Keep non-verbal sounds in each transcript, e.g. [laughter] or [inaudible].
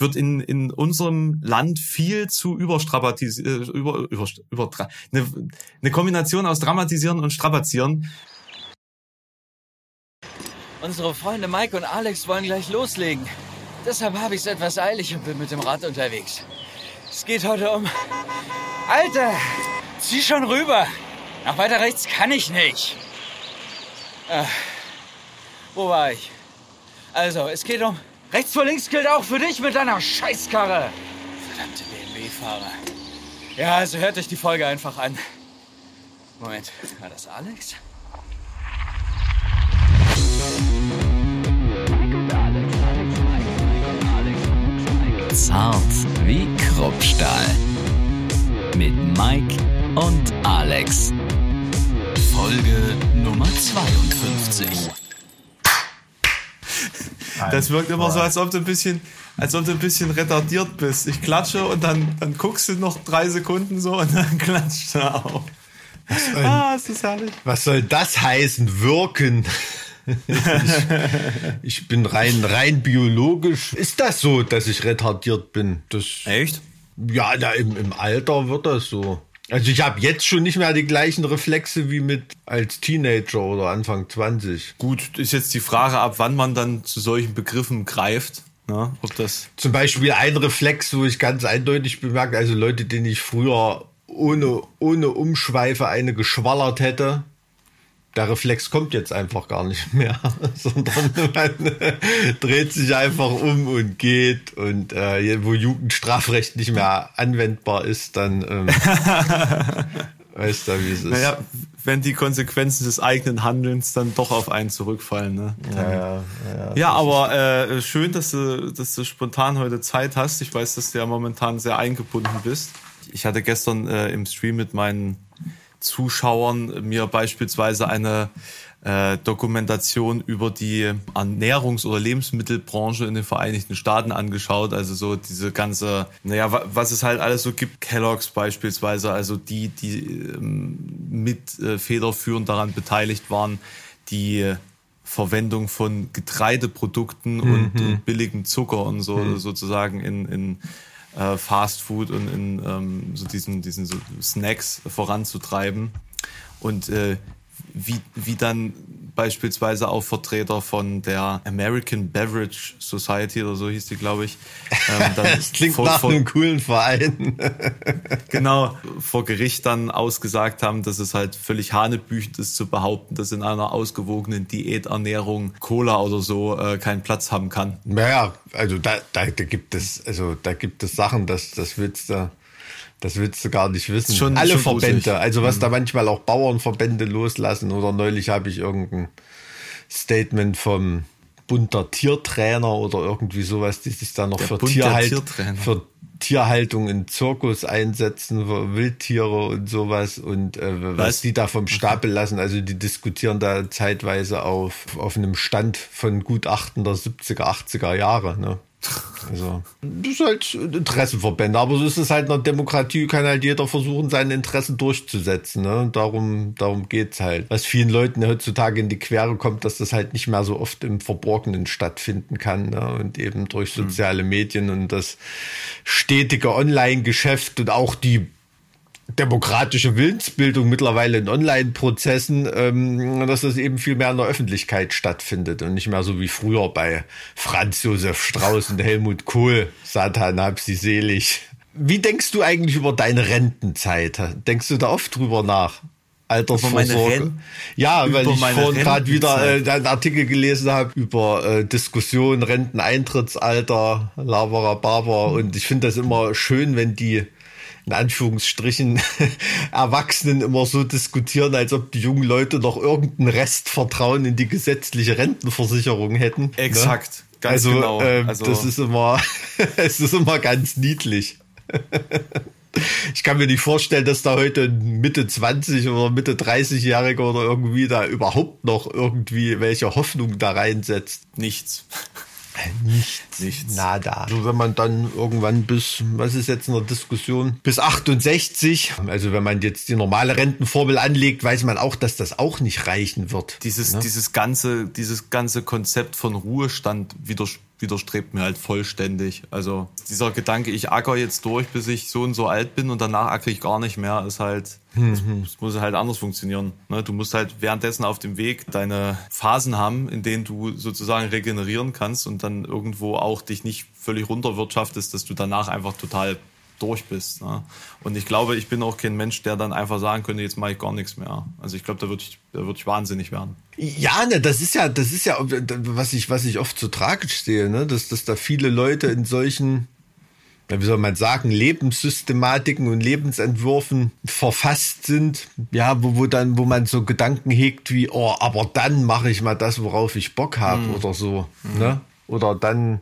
wird in, in unserem Land viel zu überstrapatisiert, äh, über, über, über, eine, eine Kombination aus dramatisieren und strapazieren. Unsere Freunde Mike und Alex wollen gleich loslegen. Deshalb habe ich es etwas eilig und bin mit dem Rad unterwegs. Es geht heute um... Alter, zieh schon rüber. Nach weiter rechts kann ich nicht. Äh, wo war ich? Also, es geht um... Rechts vor links gilt auch für dich mit deiner Scheißkarre. Verdammte BMW-Fahrer. Ja, also hört euch die Folge einfach an. Moment, war das Alex? Zart wie Kruppstahl. Mit Mike und Alex. Folge Nummer 52. Das wirkt immer so, als ob du ein bisschen, als ob du ein bisschen retardiert bist. Ich klatsche und dann, dann guckst du noch drei Sekunden so und dann [laughs] klatscht du auch. Soll, ah, ist das herrlich. Was soll das heißen, wirken? [laughs] ich, ich, bin rein, rein biologisch. Ist das so, dass ich retardiert bin? Das, Echt? Ja, na, im, im Alter wird das so. Also ich habe jetzt schon nicht mehr die gleichen Reflexe wie mit als Teenager oder Anfang 20. Gut, ist jetzt die Frage, ab wann man dann zu solchen Begriffen greift. Ja, ob das Zum Beispiel ein Reflex, wo ich ganz eindeutig bemerke, also Leute, denen ich früher ohne, ohne Umschweife eine geschwallert hätte, der Reflex kommt jetzt einfach gar nicht mehr, [laughs] sondern man [laughs] dreht sich einfach um und geht. Und äh, wo Jugendstrafrecht nicht mehr anwendbar ist, dann ähm, [laughs] weißt du, wie es ist. Naja, wenn die Konsequenzen des eigenen Handelns dann doch auf einen zurückfallen. Ne? Ja, ja, ja, ja aber äh, schön, dass du, dass du spontan heute Zeit hast. Ich weiß, dass du ja momentan sehr eingebunden bist. Ich hatte gestern äh, im Stream mit meinen Zuschauern mir beispielsweise eine äh, Dokumentation über die Ernährungs- oder Lebensmittelbranche in den Vereinigten Staaten angeschaut. Also so diese ganze, naja, was es halt alles so gibt, Kellogg's beispielsweise, also die, die ähm, mit äh, federführend daran beteiligt waren, die Verwendung von Getreideprodukten mhm. und, und billigem Zucker und so mhm. sozusagen in, in äh, Fast Food und in ähm, so diesen, diesen so Snacks voranzutreiben. Und äh, wie, wie dann beispielsweise auch Vertreter von der American Beverage Society oder so hieß die, glaube ich. Ähm, [laughs] das klingt vor, nach vor, einem coolen Verein. [laughs] genau, vor Gericht dann ausgesagt haben, dass es halt völlig hanebüchend ist zu behaupten, dass in einer ausgewogenen Diäternährung Cola oder so äh, keinen Platz haben kann. Naja, also da, da, da gibt es, also da gibt es Sachen, das, das willst du das willst du gar nicht wissen. Schon, Alle schon Verbände, gruselig. also was mhm. da manchmal auch Bauernverbände loslassen oder neulich habe ich irgendein Statement vom Bund der Tiertrainer oder irgendwie sowas, die sich da noch für, Tierhalt, für Tierhaltung in Zirkus einsetzen, für Wildtiere und sowas und äh, was? was die da vom Stapel lassen. Also die diskutieren da zeitweise auf, auf einem Stand von Gutachten der 70er, 80er Jahre. Ne? Also, das ist halt Interessenverbände, aber so ist es halt in der Demokratie, kann halt jeder versuchen, seine Interessen durchzusetzen. Ne? Und darum, darum geht's halt. Was vielen Leuten heutzutage in die Quere kommt, dass das halt nicht mehr so oft im Verborgenen stattfinden kann. Ne? Und eben durch hm. soziale. Medien und das stetige Online-Geschäft und auch die demokratische Willensbildung mittlerweile in Online-Prozessen, ähm, dass das eben viel mehr in der Öffentlichkeit stattfindet und nicht mehr so wie früher bei Franz Josef Strauß und Helmut Kohl. Satan hab sie selig. Wie denkst du eigentlich über deine Rentenzeit? Denkst du da oft drüber nach? Altersvorsorge. Ja, weil ich vorhin gerade wieder äh, einen Artikel gelesen habe über äh, Diskussion, Renteneintrittsalter, Lavara Barber. Und ich finde das immer schön, wenn die in Anführungsstrichen [laughs] Erwachsenen immer so diskutieren, als ob die jungen Leute noch irgendeinen Restvertrauen in die gesetzliche Rentenversicherung hätten. Ne? Exakt. Ne? Ganz also, genau. Ähm, also das ist immer, [laughs] es ist immer ganz niedlich. [laughs] Ich kann mir nicht vorstellen, dass da heute Mitte 20 oder Mitte 30-Jähriger oder irgendwie da überhaupt noch irgendwie welche Hoffnung da reinsetzt. Nichts. Nichts. Nichts. Nada. Also wenn man dann irgendwann bis, was ist jetzt in der Diskussion, bis 68, also wenn man jetzt die normale Rentenformel anlegt, weiß man auch, dass das auch nicht reichen wird. Dieses, ne? dieses ganze, dieses ganze Konzept von Ruhestand widerspricht widerstrebt mir halt vollständig. Also dieser Gedanke, ich acker jetzt durch, bis ich so und so alt bin und danach ackere ich gar nicht mehr, ist halt, mhm. das, muss halt anders funktionieren. Ne? Du musst halt währenddessen auf dem Weg deine Phasen haben, in denen du sozusagen regenerieren kannst und dann irgendwo auch dich nicht völlig runterwirtschaftest, dass du danach einfach total durch bist. Ne? Und ich glaube, ich bin auch kein Mensch, der dann einfach sagen könnte, jetzt mache ich gar nichts mehr. Also ich glaube, da würde ich, da würde ich wahnsinnig werden. Ja, ne, das ist ja, das ist ja, was ich, was ich oft so tragisch sehe, ne, dass, dass da viele Leute in solchen, wie soll man sagen, Lebenssystematiken und Lebensentwürfen verfasst sind, ja, wo, wo dann, wo man so Gedanken hegt wie, oh, aber dann mache ich mal das, worauf ich Bock habe mhm. oder so, mhm. ne? Oder dann,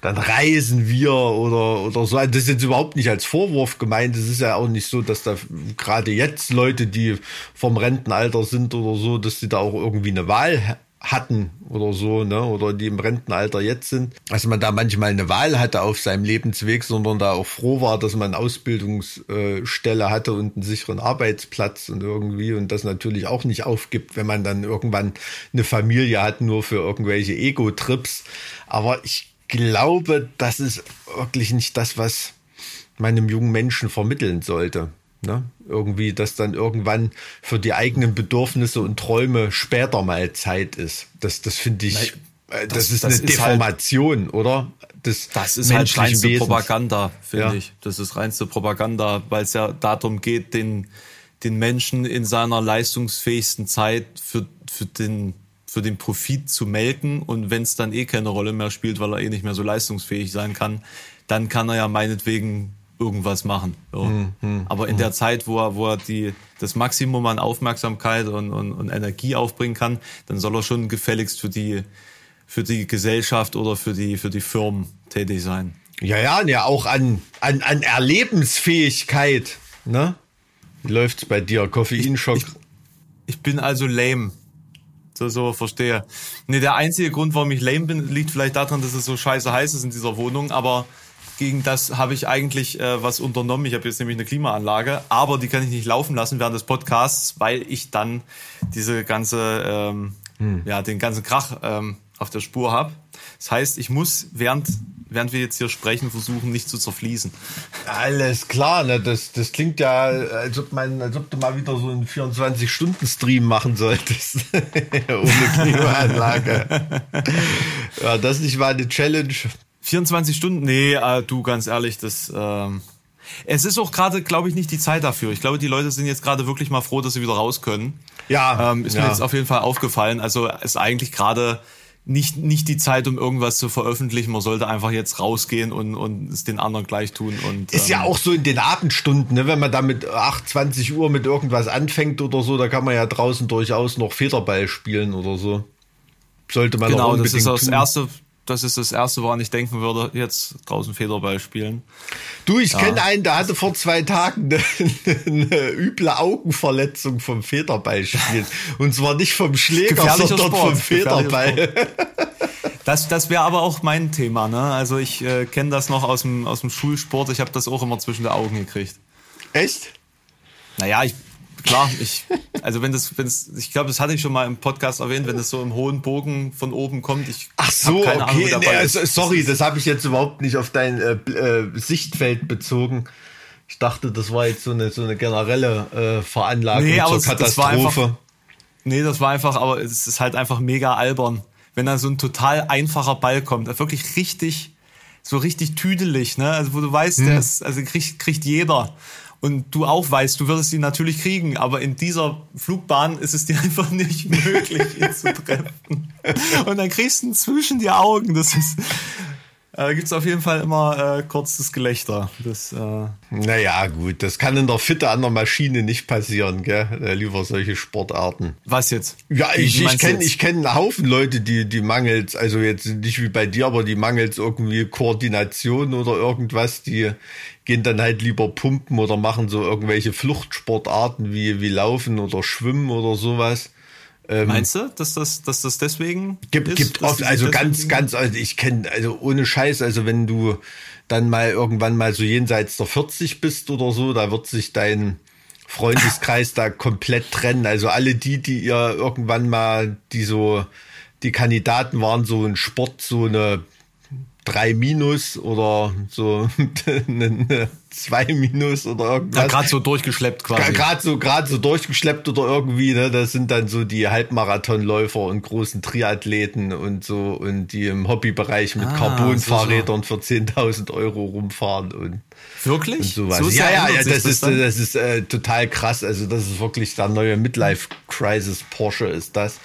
dann reisen wir oder, oder so. Das ist jetzt überhaupt nicht als Vorwurf gemeint. Es ist ja auch nicht so, dass da gerade jetzt Leute, die vom Rentenalter sind oder so, dass die da auch irgendwie eine Wahl hatten oder so, ne, oder die im Rentenalter jetzt sind, dass man da manchmal eine Wahl hatte auf seinem Lebensweg, sondern da auch froh war, dass man eine Ausbildungsstelle hatte und einen sicheren Arbeitsplatz und irgendwie und das natürlich auch nicht aufgibt, wenn man dann irgendwann eine Familie hat, nur für irgendwelche Ego-Trips. Aber ich glaube, das ist wirklich nicht das, was meinem jungen Menschen vermitteln sollte. Ne? Irgendwie, dass dann irgendwann für die eigenen Bedürfnisse und Träume später mal Zeit ist. Das, das finde ich, Nein, äh, das, das, ist das eine ist Deformation, halt, oder? Das, das ist halt reinste Wesens. Propaganda, finde ja. ich. Das ist reinste Propaganda, weil es ja darum geht, den, den Menschen in seiner leistungsfähigsten Zeit für, für den für den Profit zu melken und wenn es dann eh keine Rolle mehr spielt, weil er eh nicht mehr so leistungsfähig sein kann, dann kann er ja meinetwegen irgendwas machen. So. Hm, hm, Aber in hm. der Zeit, wo er, wo er die, das Maximum an Aufmerksamkeit und, und, und Energie aufbringen kann, dann soll er schon gefälligst für die, für die Gesellschaft oder für die, für die Firmen tätig sein. Ja, ja, ja, auch an, an, an Erlebensfähigkeit. Ne? Wie läuft's bei dir? Koffeinschock? Ich, ich, ich bin also lame. So, so, verstehe. Nee, der einzige Grund, warum ich lame bin, liegt vielleicht daran, dass es so scheiße heiß ist in dieser Wohnung, aber gegen das habe ich eigentlich äh, was unternommen. Ich habe jetzt nämlich eine Klimaanlage, aber die kann ich nicht laufen lassen während des Podcasts, weil ich dann diese ganze, ähm, hm. ja, den ganzen Krach ähm, auf der Spur habe. Das heißt, ich muss während während wir jetzt hier sprechen, versuchen, nicht zu zerfließen. Alles klar, ne? das, das klingt ja, als ob, man, als ob du mal wieder so einen 24-Stunden-Stream machen solltest. [laughs] Ohne Klimaanlage. ja, das nicht mal eine Challenge. 24 Stunden? Nee, äh, du, ganz ehrlich, das... Ähm es ist auch gerade, glaube ich, nicht die Zeit dafür. Ich glaube, die Leute sind jetzt gerade wirklich mal froh, dass sie wieder raus können. Ja. Ähm, ist ja. mir jetzt auf jeden Fall aufgefallen. Also ist eigentlich gerade nicht, nicht die Zeit, um irgendwas zu veröffentlichen. Man sollte einfach jetzt rausgehen und, und es den anderen gleich tun. Und, ist ähm, ja auch so in den Abendstunden, ne? wenn man da mit 8, 20 Uhr mit irgendwas anfängt oder so, da kann man ja draußen durchaus noch Federball spielen oder so. Sollte man genau, das ist das tun. erste, das ist das Erste, woran ich denken würde, jetzt draußen Federball spielen. Du, ich ja. kenne einen, der hatte vor zwei Tagen eine, [laughs] eine üble Augenverletzung vom Federballspielen. Und zwar nicht vom Schläger, sondern Sport. vom Federball. Das, das wäre aber auch mein Thema. Ne? Also ich äh, kenne das noch aus dem, aus dem Schulsport. Ich habe das auch immer zwischen den Augen gekriegt. Echt? Naja, ich klar, ich, also wenn das, wenn es, ich glaube, das hatte ich schon mal im Podcast erwähnt, wenn das so im hohen Bogen von oben kommt. Ich Ach so, keine okay, Ahnung, nee, also, sorry, das habe ich jetzt überhaupt nicht auf dein äh, äh, Sichtfeld bezogen. Ich dachte, das war jetzt so eine so eine generelle äh, Veranlagung nee, zur Katastrophe. Das war einfach, nee, das war einfach, aber es ist halt einfach mega albern, wenn da so ein total einfacher Ball kommt, wirklich richtig so richtig tüdelig, ne? Also wo du weißt, hm. der ist, also kriegt, kriegt jeder und du auch weißt, du würdest ihn natürlich kriegen, aber in dieser Flugbahn ist es dir [laughs] einfach nicht möglich, ihn zu treffen. Und dann kriegst du ihn zwischen die Augen. Das ist, äh, gibt es auf jeden Fall immer äh, kurzes Gelächter. Das, äh naja, gut, das kann in der Fitte an der Maschine nicht passieren, gell? Äh, lieber solche Sportarten. Was jetzt? Ja, ich, ich kenne ich kenn einen Haufen Leute, die, die mangels, also jetzt nicht wie bei dir, aber die mangels irgendwie Koordination oder irgendwas, die gehen dann halt lieber pumpen oder machen so irgendwelche Fluchtsportarten wie, wie Laufen oder Schwimmen oder sowas. Ähm, Meinst du, dass das, dass das deswegen gibt, ist, gibt oft, also ganz, ganz, also ich kenne, also ohne Scheiß, also wenn du dann mal irgendwann mal so jenseits der 40 bist oder so, da wird sich dein Freundeskreis da komplett trennen. Also alle die, die ihr irgendwann mal, die so, die Kandidaten waren, so ein Sport, so eine drei Minus oder so [laughs] eine zwei Minus oder irgendwas. Ja, gerade so durchgeschleppt quasi. Gerade so, gerade so durchgeschleppt oder irgendwie, ne? Das sind dann so die Halbmarathonläufer und großen Triathleten und so und die im Hobbybereich mit ah, Carbon-Fahrrädern so, für 10.000 Euro rumfahren und Wirklich? Und sowas. So ja, ja, ja, das ist, das, das ist äh, total krass. Also das ist wirklich der neue Midlife-Crisis Porsche ist das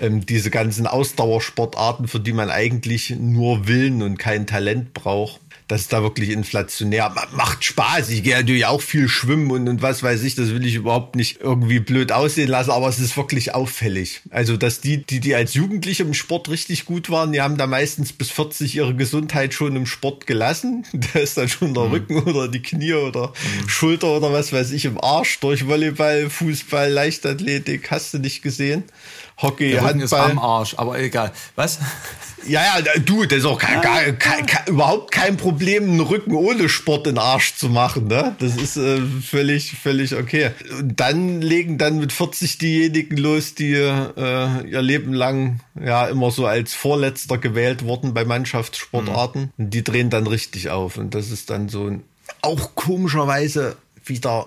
ähm, diese ganzen Ausdauersportarten, für die man eigentlich nur Willen und kein Talent braucht. Das ist da wirklich inflationär. Macht Spaß. Ich gehe natürlich auch viel schwimmen und, und was weiß ich. Das will ich überhaupt nicht irgendwie blöd aussehen lassen, aber es ist wirklich auffällig. Also, dass die, die, die als Jugendliche im Sport richtig gut waren, die haben da meistens bis 40 ihre Gesundheit schon im Sport gelassen. [laughs] Da ist dann schon der mhm. Rücken oder die Knie oder mhm. Schulter oder was weiß ich im Arsch durch Volleyball, Fußball, Leichtathletik. Hast du nicht gesehen? Hockey, Der Handball. ist am Arsch, aber egal. Was? Ja, ja, du, das ist auch kein, gar, kein, kein, überhaupt kein Problem, einen Rücken ohne Sport in den Arsch zu machen. Ne? Das ist äh, völlig, völlig okay. Und dann legen dann mit 40 diejenigen los, die äh, ihr Leben lang ja immer so als Vorletzter gewählt wurden bei Mannschaftssportarten. Mhm. Und die drehen dann richtig auf. Und das ist dann so ein, auch komischerweise wieder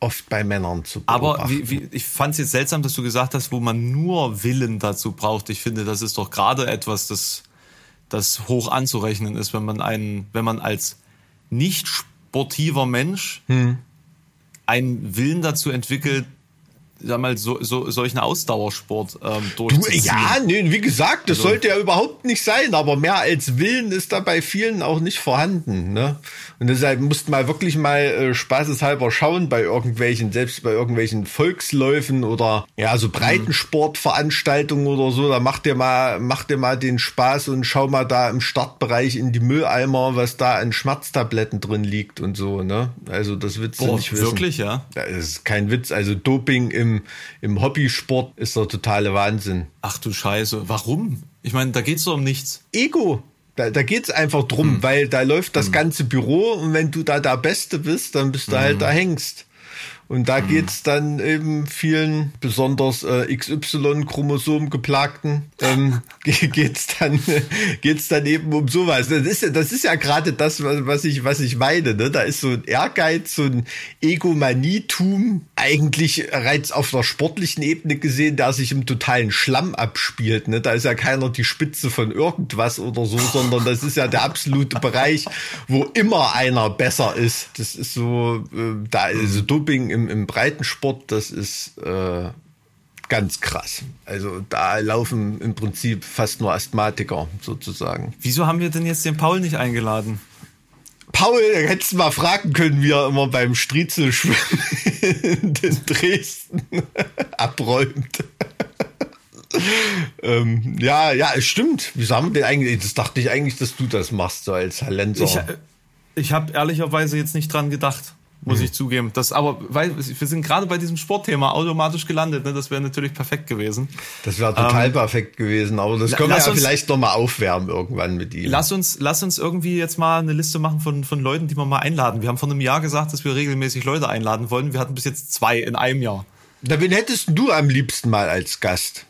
oft bei Männern zu beobachten. Aber wie, wie, ich fand es jetzt seltsam, dass du gesagt hast, wo man nur Willen dazu braucht. Ich finde, das ist doch gerade etwas, das, das hoch anzurechnen ist, wenn man einen, wenn man als nicht sportiver Mensch hm. einen Willen dazu entwickelt, sag mal, so, so, solchen Ausdauersport ähm, durchzuziehen. Du, ja, nee, wie gesagt, das also, sollte ja überhaupt nicht sein, aber mehr als Willen ist da bei vielen auch nicht vorhanden. Ne? Und deshalb musst mal wirklich mal äh, spaßeshalber schauen bei irgendwelchen, selbst bei irgendwelchen Volksläufen oder ja, so Breitensportveranstaltungen oder so, da macht dir mal, macht dir mal den Spaß und schau mal da im Startbereich in die Mülleimer, was da an Schmerztabletten drin liegt und so, ne? Also das willst du nicht wissen. Wirklich, ja? Das ist kein Witz. Also Doping im im, Hobbysport ist der totale Wahnsinn. Ach du Scheiße, warum? Ich meine, da geht es doch um nichts. Ego. Da, da geht es einfach drum, hm. weil da läuft das hm. ganze Büro und wenn du da der Beste bist, dann bist du hm. halt der Hengst. Und da mhm. geht's dann eben vielen, besonders äh, XY-Chromosom geplagten, ähm, [laughs] geht's dann, [laughs] geht's dann eben um sowas. Das ist ja, das ist ja gerade das, was ich, was ich meine. Ne? Da ist so ein Ehrgeiz, so ein Egomanietum, eigentlich reiz auf der sportlichen Ebene gesehen, der sich im totalen Schlamm abspielt. Ne? Da ist ja keiner die Spitze von irgendwas oder so, [laughs] sondern das ist ja der absolute Bereich, wo immer einer besser ist. Das ist so, äh, da ist also Doping im im, im Breitensport, das ist äh, ganz krass. Also da laufen im Prinzip fast nur Asthmatiker sozusagen. Wieso haben wir denn jetzt den Paul nicht eingeladen? Paul, hättest du mal fragen können, wie er immer beim Striezelschwimmen in Dresden [laughs] abräumt. [laughs] ähm, ja, ja, es stimmt. Wieso haben wir denn eigentlich? Das dachte ich eigentlich, dass du das machst, so als Talent. Ich, äh, ich habe ehrlicherweise jetzt nicht dran gedacht muss mhm. ich zugeben. Das, aber weil wir sind gerade bei diesem Sportthema automatisch gelandet, ne? das wäre natürlich perfekt gewesen. Das wäre total ähm, perfekt gewesen, aber das können wir ja uns, vielleicht nochmal aufwärmen irgendwann mit ihm. Lass uns, lass uns irgendwie jetzt mal eine Liste machen von, von Leuten, die wir mal einladen. Wir haben vor einem Jahr gesagt, dass wir regelmäßig Leute einladen wollen. Wir hatten bis jetzt zwei in einem Jahr. Da, wen hättest du am liebsten mal als Gast?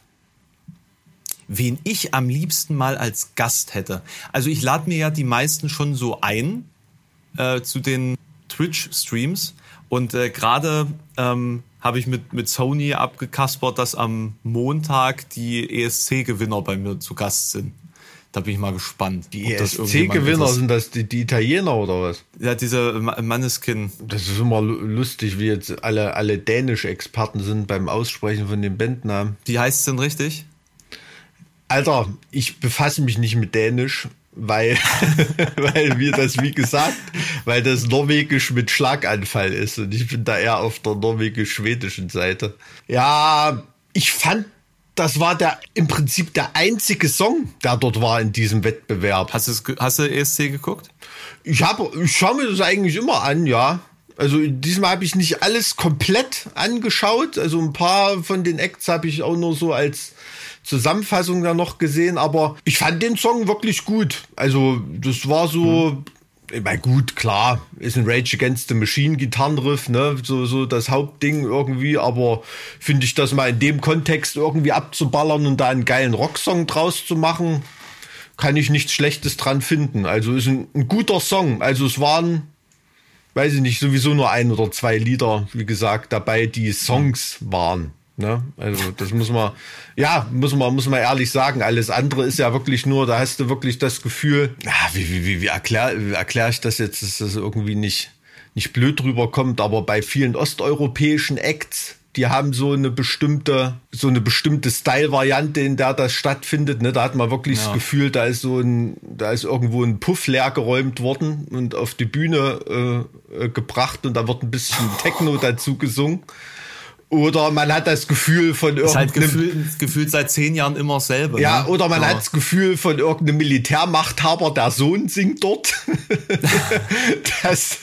Wen ich am liebsten mal als Gast hätte. Also ich lade mir ja die meisten schon so ein äh, zu den Twitch-Streams. Und äh, gerade ähm, habe ich mit, mit Sony abgekaspert, dass am Montag die ESC-Gewinner bei mir zu Gast sind. Da bin ich mal gespannt. Die ESC-Gewinner sind das die, die, Italiener oder was? Ja, diese Manneskin. Das ist immer lustig, wie jetzt alle, alle dänische Experten sind beim Aussprechen von den Bandnamen. Wie heißt es denn richtig? Alter, ich befasse mich nicht mit Dänisch weil, [laughs] weil wir das, wie gesagt, weil das Norwegisch mit Schlaganfall ist und ich bin da eher auf der norwegisch-schwedischen Seite. Ja, ich fand, das war der im Prinzip der einzige Song, der dort war in diesem Wettbewerb. Hast, du hast du ESC geguckt? Ich habe, ich schaue mir das eigentlich immer an, ja. Also diesmal habe ich nicht alles komplett angeschaut. Also ein paar von den Acts habe ich auch nur so als Zusammenfassung da noch gesehen, aber ich fand den Song wirklich gut. Also das war so, hm. ich meine, gut, klar, ist ein Rage Against the Machine Gitarrenriff, ne, so, so das Hauptding irgendwie, aber finde ich das mal in dem Kontext irgendwie abzuballern und da einen geilen Rocksong draus zu machen, kann ich nichts Schlechtes dran finden. Also ist ein, ein guter Song. Also es waren, weiß ich nicht, sowieso nur ein oder zwei Lieder, wie gesagt, dabei, die Songs waren. Ne? Also das muss man, ja, muss man, muss man ehrlich sagen. Alles andere ist ja wirklich nur, da hast du wirklich das Gefühl, ja, wie, wie, wie, wie erkläre erklär ich das jetzt, dass das irgendwie nicht, nicht blöd drüber kommt, aber bei vielen osteuropäischen Acts, die haben so eine bestimmte, so eine bestimmte Style-Variante, in der das stattfindet. Ne? Da hat man wirklich ja. das Gefühl, da ist so ein, da ist irgendwo ein Puff leer geräumt worden und auf die Bühne äh, äh gebracht und da wird ein bisschen [laughs] Techno dazu gesungen. Oder man hat das Gefühl von irgendeinem... Ist halt gefühlt, gefühlt seit zehn Jahren immer selber. Ja, ne? oder man ja. hat das Gefühl von irgendeinem Militärmachthaber, der Sohn singt dort. [laughs] dass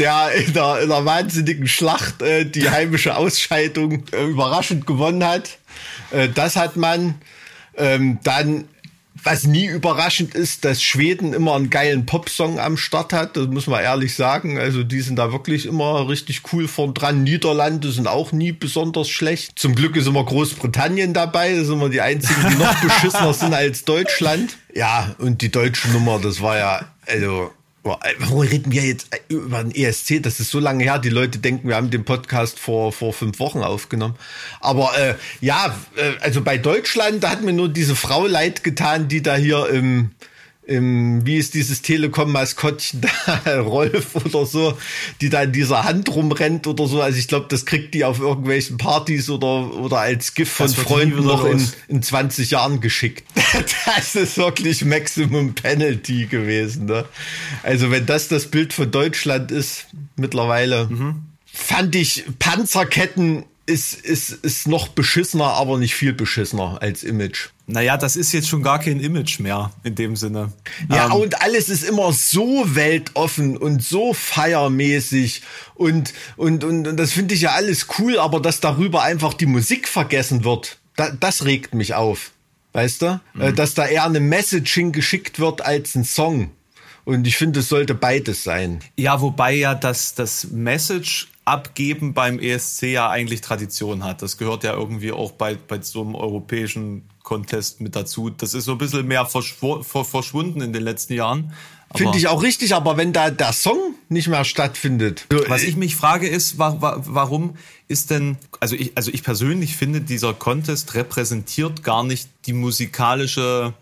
der in der, in der wahnsinnigen Schlacht äh, die heimische Ausscheidung äh, überraschend gewonnen hat. Äh, das hat man. Ähm, dann was nie überraschend ist, dass Schweden immer einen geilen Popsong am Start hat, das muss man ehrlich sagen. Also die sind da wirklich immer richtig cool vorn dran. Niederlande sind auch nie besonders schlecht. Zum Glück ist immer Großbritannien dabei, das sind immer die einzigen, die noch beschissener sind als Deutschland. [laughs] Ja, und die deutsche Nummer, das war ja, also Warum reden wir jetzt über den ESC? Das ist so lange her. Die Leute denken, wir haben den Podcast vor, vor fünf Wochen aufgenommen. Aber äh, ja, äh, also bei Deutschland, da hat mir nur diese Frau leid getan, die da hier im im, wie ist dieses Telekom-Maskottchen [laughs] da, Rolf oder so, die da in dieser Hand rumrennt oder so. Also ich glaube, das kriegt die auf irgendwelchen Partys oder, oder als Gift von Freunden noch in, in 20 Jahren geschickt. [laughs] das ist wirklich Maximum Penalty gewesen. Ne? Also wenn das das Bild von Deutschland ist, mittlerweile, mhm. fand ich Panzerketten ist, ist, ist noch beschissener, aber nicht viel beschissener als Image. Naja, das ist jetzt schon gar kein Image mehr in dem Sinne. Ja, ähm, und alles ist immer so weltoffen und so feiermäßig und, und, und, und das finde ich ja alles cool, aber dass darüber einfach die Musik vergessen wird, da, das regt mich auf. Weißt du? Äh, mhm. Dass da eher eine Message hingeschickt wird als ein Song. Und ich finde, es sollte beides sein. Ja, wobei ja das, das Message abgeben beim ESC ja eigentlich Tradition hat. Das gehört ja irgendwie auch bei, bei so einem europäischen Contest mit dazu. Das ist so ein bisschen mehr verschwunden in den letzten Jahren. Finde ich auch richtig, aber wenn da der Song nicht mehr stattfindet. Was ich mich frage ist, warum ist denn, also ich, also ich persönlich finde, dieser Contest repräsentiert gar nicht die musikalische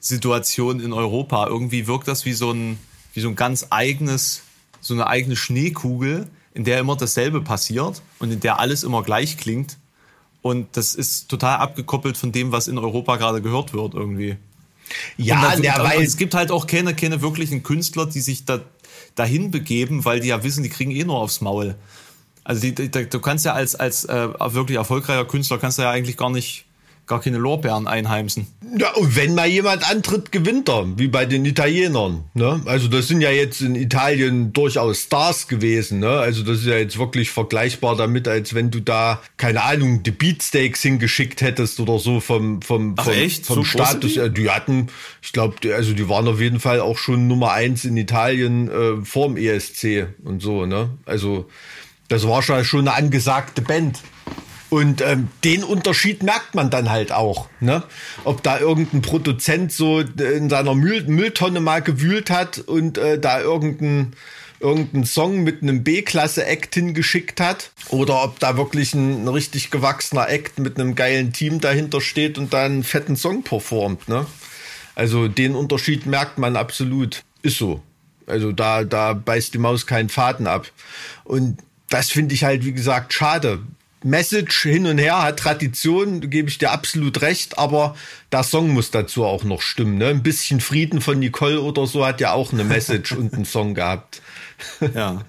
Situation in Europa. Irgendwie wirkt das wie so ein, wie so ein ganz eigenes, so eine eigene Schneekugel, in der immer dasselbe passiert und in der alles immer gleich klingt. Und das ist total abgekoppelt von dem, was in Europa gerade gehört wird irgendwie. Ja, der weil es gibt halt auch keine, keine wirklichen Künstler, die sich da dahin begeben, weil die ja wissen, die kriegen eh nur aufs Maul. Also die, die, du kannst ja als als äh, wirklich erfolgreicher Künstler kannst du ja eigentlich gar nicht gar keine Lorbeeren einheimsen. Ja, und wenn mal jemand antritt, gewinnt er, wie bei den Italienern. Ne? Also das sind ja jetzt in Italien durchaus Stars gewesen. Ne? Also das ist ja jetzt wirklich vergleichbar damit, als wenn du da, keine Ahnung, die Beatsteaks hingeschickt hättest oder so vom, vom, vom, echt? vom so Status. Die? die hatten, ich glaube, also die waren auf jeden Fall auch schon Nummer eins in Italien äh, vorm ESC und so. Ne? Also das war schon eine angesagte Band. Und ähm, den Unterschied merkt man dann halt auch. Ne? Ob da irgendein Produzent so in seiner Müll Mülltonne mal gewühlt hat und äh, da irgendein irgendeinen Song mit einem B-Klasse-Act hingeschickt hat oder ob da wirklich ein, ein, richtig gewachsener Act mit einem geilen Team dahinter steht und da einen fetten Song performt. Ne? Also den Unterschied merkt man absolut. Ist so. Also da, da beißt die Maus keinen Faden ab. Und das finde ich halt, wie gesagt, schade. Message hin und her hat Tradition, gebe ich dir absolut recht, aber der Song muss dazu auch noch stimmen. Ne? Ein bisschen Frieden von Nicole oder so hat ja auch eine Message [laughs] und einen Song gehabt. ja.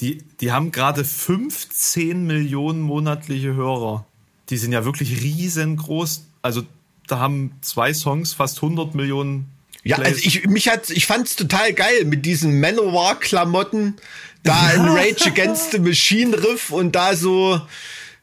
Die, die haben gerade 15 Millionen monatliche Hörer. Die sind ja wirklich riesengroß. Also da haben zwei Songs fast 100 Millionen ja, also ich, mich hat, ich fand's total geil mit diesen Manowar-Klamotten, da ein Rage Against the Machine Riff und da so,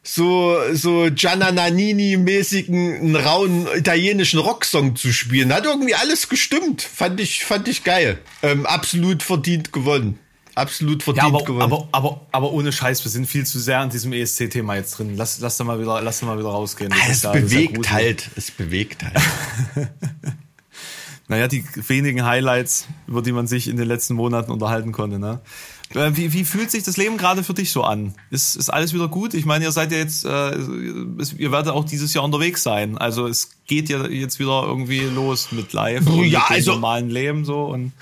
so, so Gianna Nannini-mäßigen, einen rauen italienischen Rocksong zu spielen. Hat irgendwie alles gestimmt. Fand ich, fand ich geil. Ähm, absolut verdient gewonnen. Absolut verdient ja, aber, gewonnen. Aber, aber, aber ohne Scheiß, wir sind viel zu sehr an diesem ESC-Thema jetzt drin. Lass, lass da mal wieder, lass da mal wieder rausgehen. Ah, es bewegt halt. Es bewegt halt. [laughs] Naja, die wenigen Highlights, über die man sich in den letzten Monaten unterhalten konnte. Ne? Äh, wie, wie fühlt sich das Leben gerade für dich so an? Ist, ist alles wieder gut? Ich meine, ihr seid ja jetzt, äh, ihr werdet auch dieses Jahr unterwegs sein. Also es geht ja jetzt wieder irgendwie los mit Live und ja, mit also, normalen Leben so und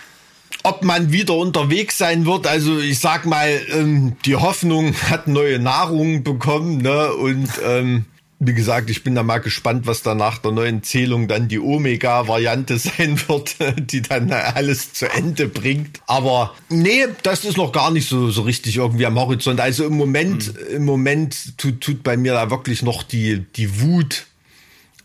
ob man wieder unterwegs sein wird. Also ich sag mal, ähm, die Hoffnung hat neue Nahrung bekommen, ne? Und ähm, wie gesagt, ich bin da mal gespannt, was da nach der neuen Zählung dann die Omega-Variante [laughs] sein wird, die dann alles zu Ende bringt. Aber nee, das ist noch gar nicht so, so richtig irgendwie am Horizont. Also im Moment, mhm. im Moment tut, tut bei mir da wirklich noch die, die Wut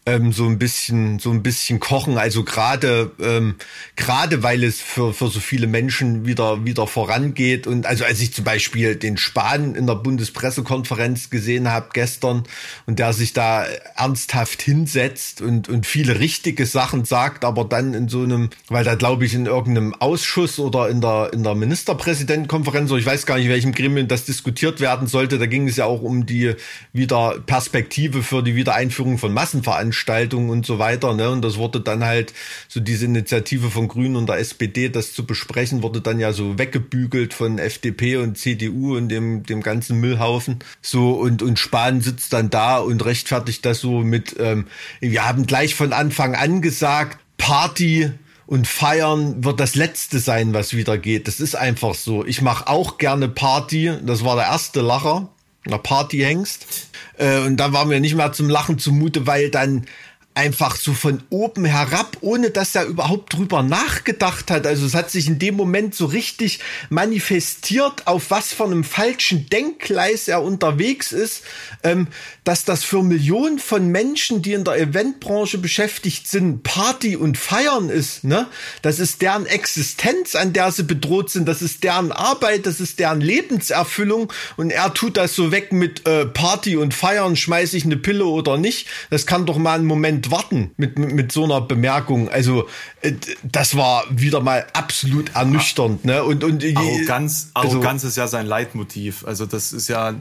ähm, so ein bisschen so ein bisschen kochen. Also gerade ähm, gerade weil es für für so viele Menschen wieder wieder vorangeht und also als ich zum Beispiel den Spahn in der Bundespressekonferenz gesehen habe gestern und der sich da ernsthaft hinsetzt und und viele richtige Sachen sagt, aber dann in so einem, weil da glaube ich in irgendeinem Ausschuss oder in der in der Ministerpräsidentenkonferenz oder ich weiß gar nicht, welchem Gremium das diskutiert werden sollte. Da ging es ja auch um die wieder Perspektive für die Wiedereinführung von Massenveranstaltungen Veranstaltungen und so weiter. Ne? Und das wurde dann halt, so diese Initiative von Grünen und der SPD, das zu besprechen, wurde dann ja so weggebügelt von FDP und CDU und dem, dem ganzen Müllhaufen. So, und, und Spahn sitzt dann da und rechtfertigt das so mit, ähm, wir haben gleich von Anfang an gesagt, Party und feiern wird das letzte sein, was wieder geht. Das ist einfach so. Ich mache auch gerne Party. Das war der erste Lacher. Der Partyhengst. Äh, und dann war mir nicht mehr zum Lachen zumute, weil dann einfach so von oben herab, ohne dass er überhaupt drüber nachgedacht hat. Also es hat sich in dem Moment so richtig manifestiert, auf was von einem falschen Denkgleis er unterwegs ist, ähm, dass das für Millionen von Menschen, die in der Eventbranche beschäftigt sind, Party und Feiern ist. Ne? Das ist deren Existenz, an der sie bedroht sind. Das ist deren Arbeit, das ist deren Lebenserfüllung. Und er tut das so weg mit äh, Party und Feiern, schmeiße ich eine Pille oder nicht. Das kann doch mal einen Moment warten mit, mit, mit so einer Bemerkung. Also äh, das war wieder mal absolut ernüchternd. Ne? Und, und Arroganz, also, Arroganz ist ja sein Leitmotiv. Also das ist ja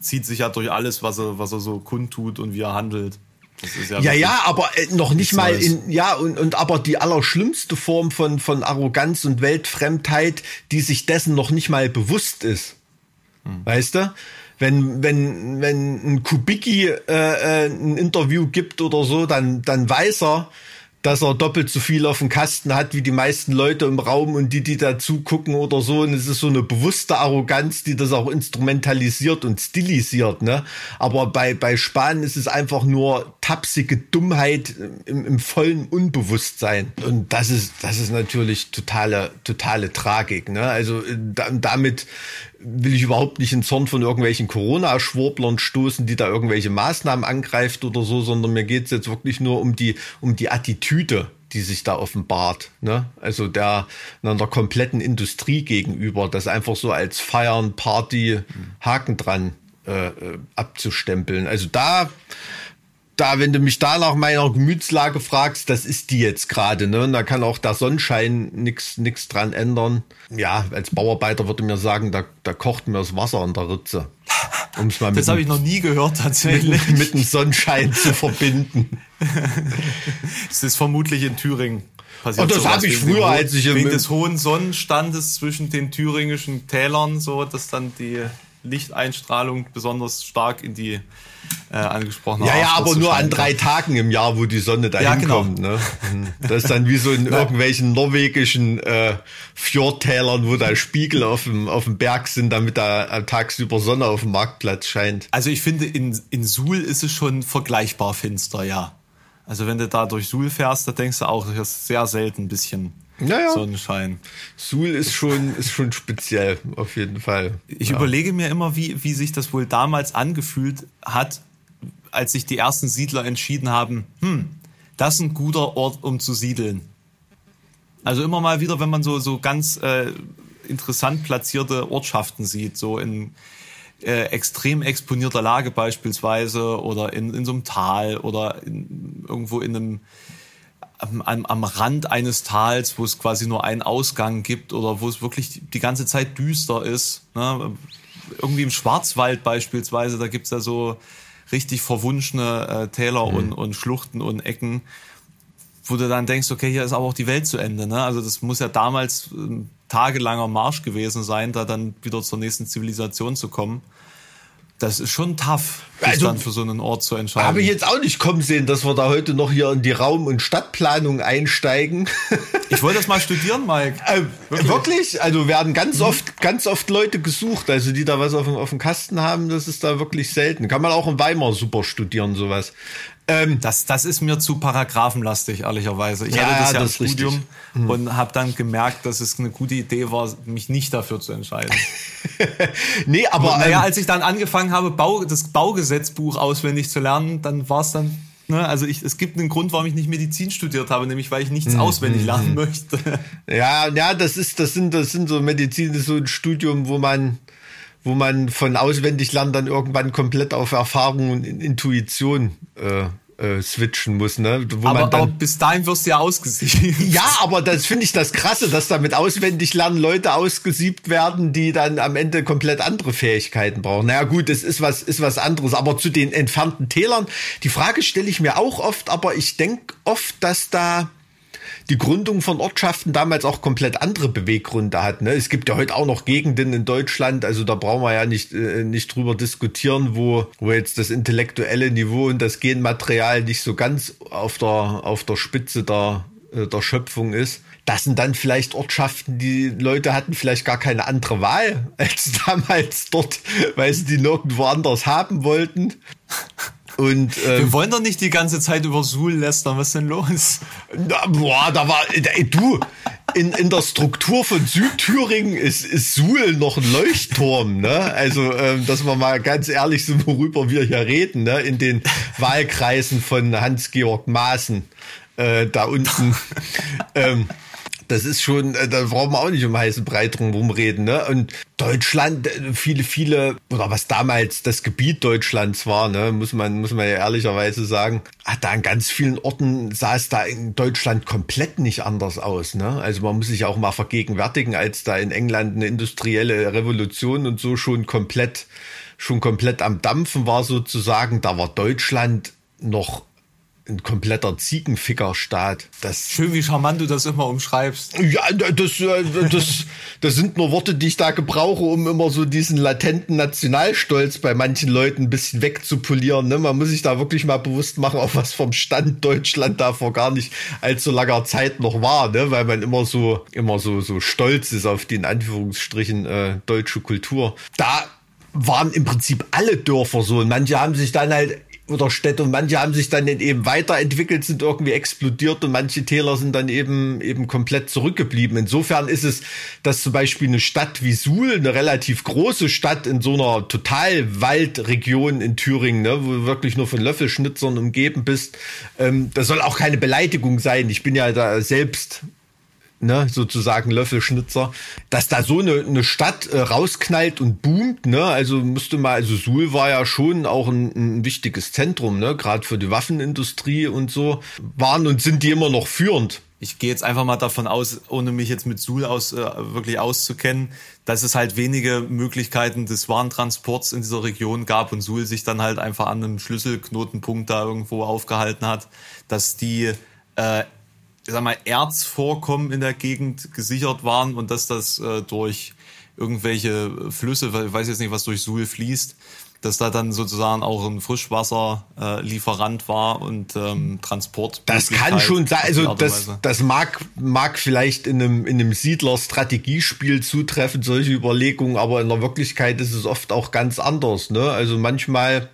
zieht sich ja durch alles, was er, was er so kundtut und wie er handelt. Ja, ja, ja, aber äh, noch nicht mal in, ja, und, und aber die allerschlimmste Form von, von Arroganz und Weltfremdheit, die sich dessen noch nicht mal bewusst ist. Hm. Weißt du? Wenn, wenn, wenn ein Kubicki äh, äh, ein Interview gibt oder so, dann, dann weiß er, dass er doppelt so viel auf dem Kasten hat wie die meisten Leute im Raum und die, die dazu gucken oder so. Und es ist so eine bewusste Arroganz, die das auch instrumentalisiert und stilisiert. Ne? Aber bei, bei Spahn ist es einfach nur tapsige Dummheit im, im vollen Unbewusstsein. Und das ist, das ist natürlich totale, totale Tragik. Ne? Also da, damit will ich überhaupt nicht in Zorn von irgendwelchen Corona-Schwurblern stoßen, die da irgendwelche Maßnahmen angreift oder so, sondern mir geht's jetzt wirklich nur um die, um die Attitüde, die sich da offenbart. Ne? Also der einer kompletten Industrie gegenüber, das einfach so als Feiern, Party, Haken dran äh, äh abzustempeln. Also da da, wenn du mich da nach meiner Gemütslage fragst, das ist die jetzt gerade, ne? Und da kann auch der Sonnenschein nix, nix dran ändern. Ja, als Bauarbeiter würde mir sagen, da, da kocht mir das Wasser an der Ritze. Um's mal das habe ich noch nie gehört, tatsächlich. Mit, mit dem Sonnenschein zu verbinden. [laughs] Es ist vermutlich in Thüringen passiert. Und das habe ich früher, als ich wegen des hohen Sonnenstandes zwischen den thüringischen Tälern, so dass dann die Lichteinstrahlung besonders stark in die äh, angesprochene Ja, ja, aber nur an drei Tagen im Jahr, wo die Sonne da hinkommt. Ja, genau. ne? Das ist dann wie so in [laughs] irgendwelchen norwegischen äh, Fjordtälern, wo da Spiegel auf dem, auf dem Berg sind, damit da tagsüber Sonne auf dem Marktplatz scheint. Also ich finde, in, in Suhl ist es schon vergleichbar finster, ja. Also wenn du da durch Suhl fährst, da denkst du auch, das ist sehr selten ein bisschen naja. Sonnenschein. Suhl ist schon, ist schon speziell, auf jeden Fall. Ich ja. überlege mir immer, wie, wie sich das wohl damals angefühlt hat, als sich die ersten Siedler entschieden haben, hm, das ist ein guter Ort, um zu siedeln. Also immer mal wieder, wenn man so, so ganz äh, interessant platzierte Ortschaften sieht, so in äh, extrem exponierter Lage beispielsweise oder in, in so einem Tal oder in, irgendwo in einem am, am Rand eines Tals, wo es quasi nur einen Ausgang gibt oder wo es wirklich die ganze Zeit düster ist. Ne? Irgendwie im Schwarzwald beispielsweise, da gibt's ja so richtig verwunschene äh, Täler mhm. und, und Schluchten und Ecken, wo du dann denkst, okay, hier ist aber auch die Welt zu Ende. Ne? Also das muss ja damals ein tagelanger Marsch gewesen sein, da dann wieder zur nächsten Zivilisation zu kommen. Das ist schon tough, sich also, dann für so einen Ort zu entscheiden. Habe ich jetzt auch nicht kommen sehen, dass wir da heute noch hier in die Raum- und Stadtplanung einsteigen. [laughs] Ich wollte das mal studieren, Mike. Äh, wirklich? wirklich? Also werden ganz mhm. oft, ganz oft Leute gesucht, also die da was auf dem, auf dem Kasten haben, das ist da wirklich selten. Kann man auch in Weimar super studieren, sowas. Ähm, das, das ist mir zu paragraphenlastig, ehrlicherweise. Ich ja, hatte das ja das im Studium mhm. und habe dann gemerkt, dass es eine gute Idee war, mich nicht dafür zu entscheiden. [laughs] nee, aber. Und, naja, ähm, als ich dann angefangen habe, Bau, das Baugesetzbuch auswendig zu lernen, dann war es dann Ne, also ich, es gibt einen Grund, warum ich nicht Medizin studiert habe, nämlich weil ich nichts mhm. auswendig lernen mhm. möchte. Ja, ja, das ist, das sind, das sind so Medizin, das ist so ein Studium, wo man, wo man von auswendig lernen dann irgendwann komplett auf Erfahrung und Intuition äh, äh, switchen muss, ne? Wo aber, man dann, aber bis dahin wirst du ja ausgesiebt. [laughs] Ja, aber das finde ich das Krasse, dass damit auswendig lernen Leute ausgesiebt werden, die dann am Ende komplett andere Fähigkeiten brauchen. Naja gut, es ist was, ist was anderes. Aber zu den entfernten Tälern, die Frage stelle ich mir auch oft, aber ich denke oft, dass da die Gründung von Ortschaften damals auch komplett andere Beweggründe hat. Ne? Es gibt ja heute auch noch Gegenden in Deutschland, also da brauchen wir ja nicht, äh, nicht drüber diskutieren, wo, wo jetzt das intellektuelle Niveau und das Genmaterial nicht so ganz auf der, auf der Spitze der, äh, der Schöpfung ist. Das sind dann vielleicht Ortschaften, die Leute hatten vielleicht gar keine andere Wahl [laughs] als damals dort, weil sie die nirgendwo anders haben wollten. Und, ähm, Wir wollen doch nicht die ganze Zeit über Suhl lästern. Was ist denn los? Na, boah, da war, ey, du, in, in der Struktur von Südthüringen ist, ist Suhl noch ein Leuchtturm, ne? Also, ähm, dass wir mal ganz ehrlich sind, worüber wir hier reden, ne? In den Wahlkreisen von Hans-Georg Maaßen, äh, da unten. [laughs] ähm, das ist schon, äh, da brauchen wir auch nicht um heißen Brei drum reden. Ne? Und Deutschland, äh, viele, viele, oder was damals das Gebiet Deutschlands war, ne, muss man, muss man ja ehrlicherweise sagen, hat da an ganz vielen Orten sah es da in Deutschland komplett nicht anders aus. Ne? Also man muss sich auch mal vergegenwärtigen, als da in England eine industrielle Revolution und so schon komplett, schon komplett am Dampfen war sozusagen, da war Deutschland noch ein kompletter Ziegenfickerstaat. Das Schön, wie charmant du das immer umschreibst. Ja, das, äh, das, das sind nur Worte, die ich da gebrauche, um immer so diesen latenten Nationalstolz bei manchen Leuten ein bisschen wegzupolieren. Ne? Man muss sich da wirklich mal bewusst machen, auf was vom Stand Deutschland da vor gar nicht allzu langer Zeit noch war, ne? weil man immer so, immer so, so stolz ist auf die in Anführungsstrichen äh, deutsche Kultur. Da waren im Prinzip alle Dörfer so und manche haben sich dann halt oder Städte und manche haben sich dann eben weiterentwickelt, sind irgendwie explodiert und manche Täler sind dann eben eben komplett zurückgeblieben. Insofern ist es, dass zum Beispiel eine Stadt wie Suhl, eine relativ große Stadt in so einer total Waldregion in Thüringen, ne, wo du wirklich nur von Löffelschnitzern umgeben bist, ähm, das soll auch keine Beleidigung sein. Ich bin ja da selbst ne, sozusagen Löffelschnitzer, dass da so eine, eine Stadt äh, rausknallt und boomt, ne? Also musste mal, also Suhl war ja schon auch ein, ein wichtiges Zentrum, ne? Gerade für die Waffenindustrie und so. Waren und sind die immer noch führend. Ich gehe jetzt einfach mal davon aus, ohne mich jetzt mit Suhl aus, äh, wirklich auszukennen, dass es halt wenige Möglichkeiten des Warentransports in dieser Region gab und Suhl sich dann halt einfach an einem Schlüsselknotenpunkt da irgendwo aufgehalten hat, dass die äh, ich sag mal, Erzvorkommen in der Gegend gesichert waren und dass das äh, durch irgendwelche Flüsse, ich weiß jetzt nicht, was durch Suhl fließt, dass da dann sozusagen auch ein Frischwasserlieferant äh, war und ähm, Transport. Das kann schon sein, also das, das mag, mag vielleicht in einem, in einem Siedler-Strategiespiel zutreffen, solche Überlegungen, aber in der Wirklichkeit ist es oft auch ganz anders. Ne? Also manchmal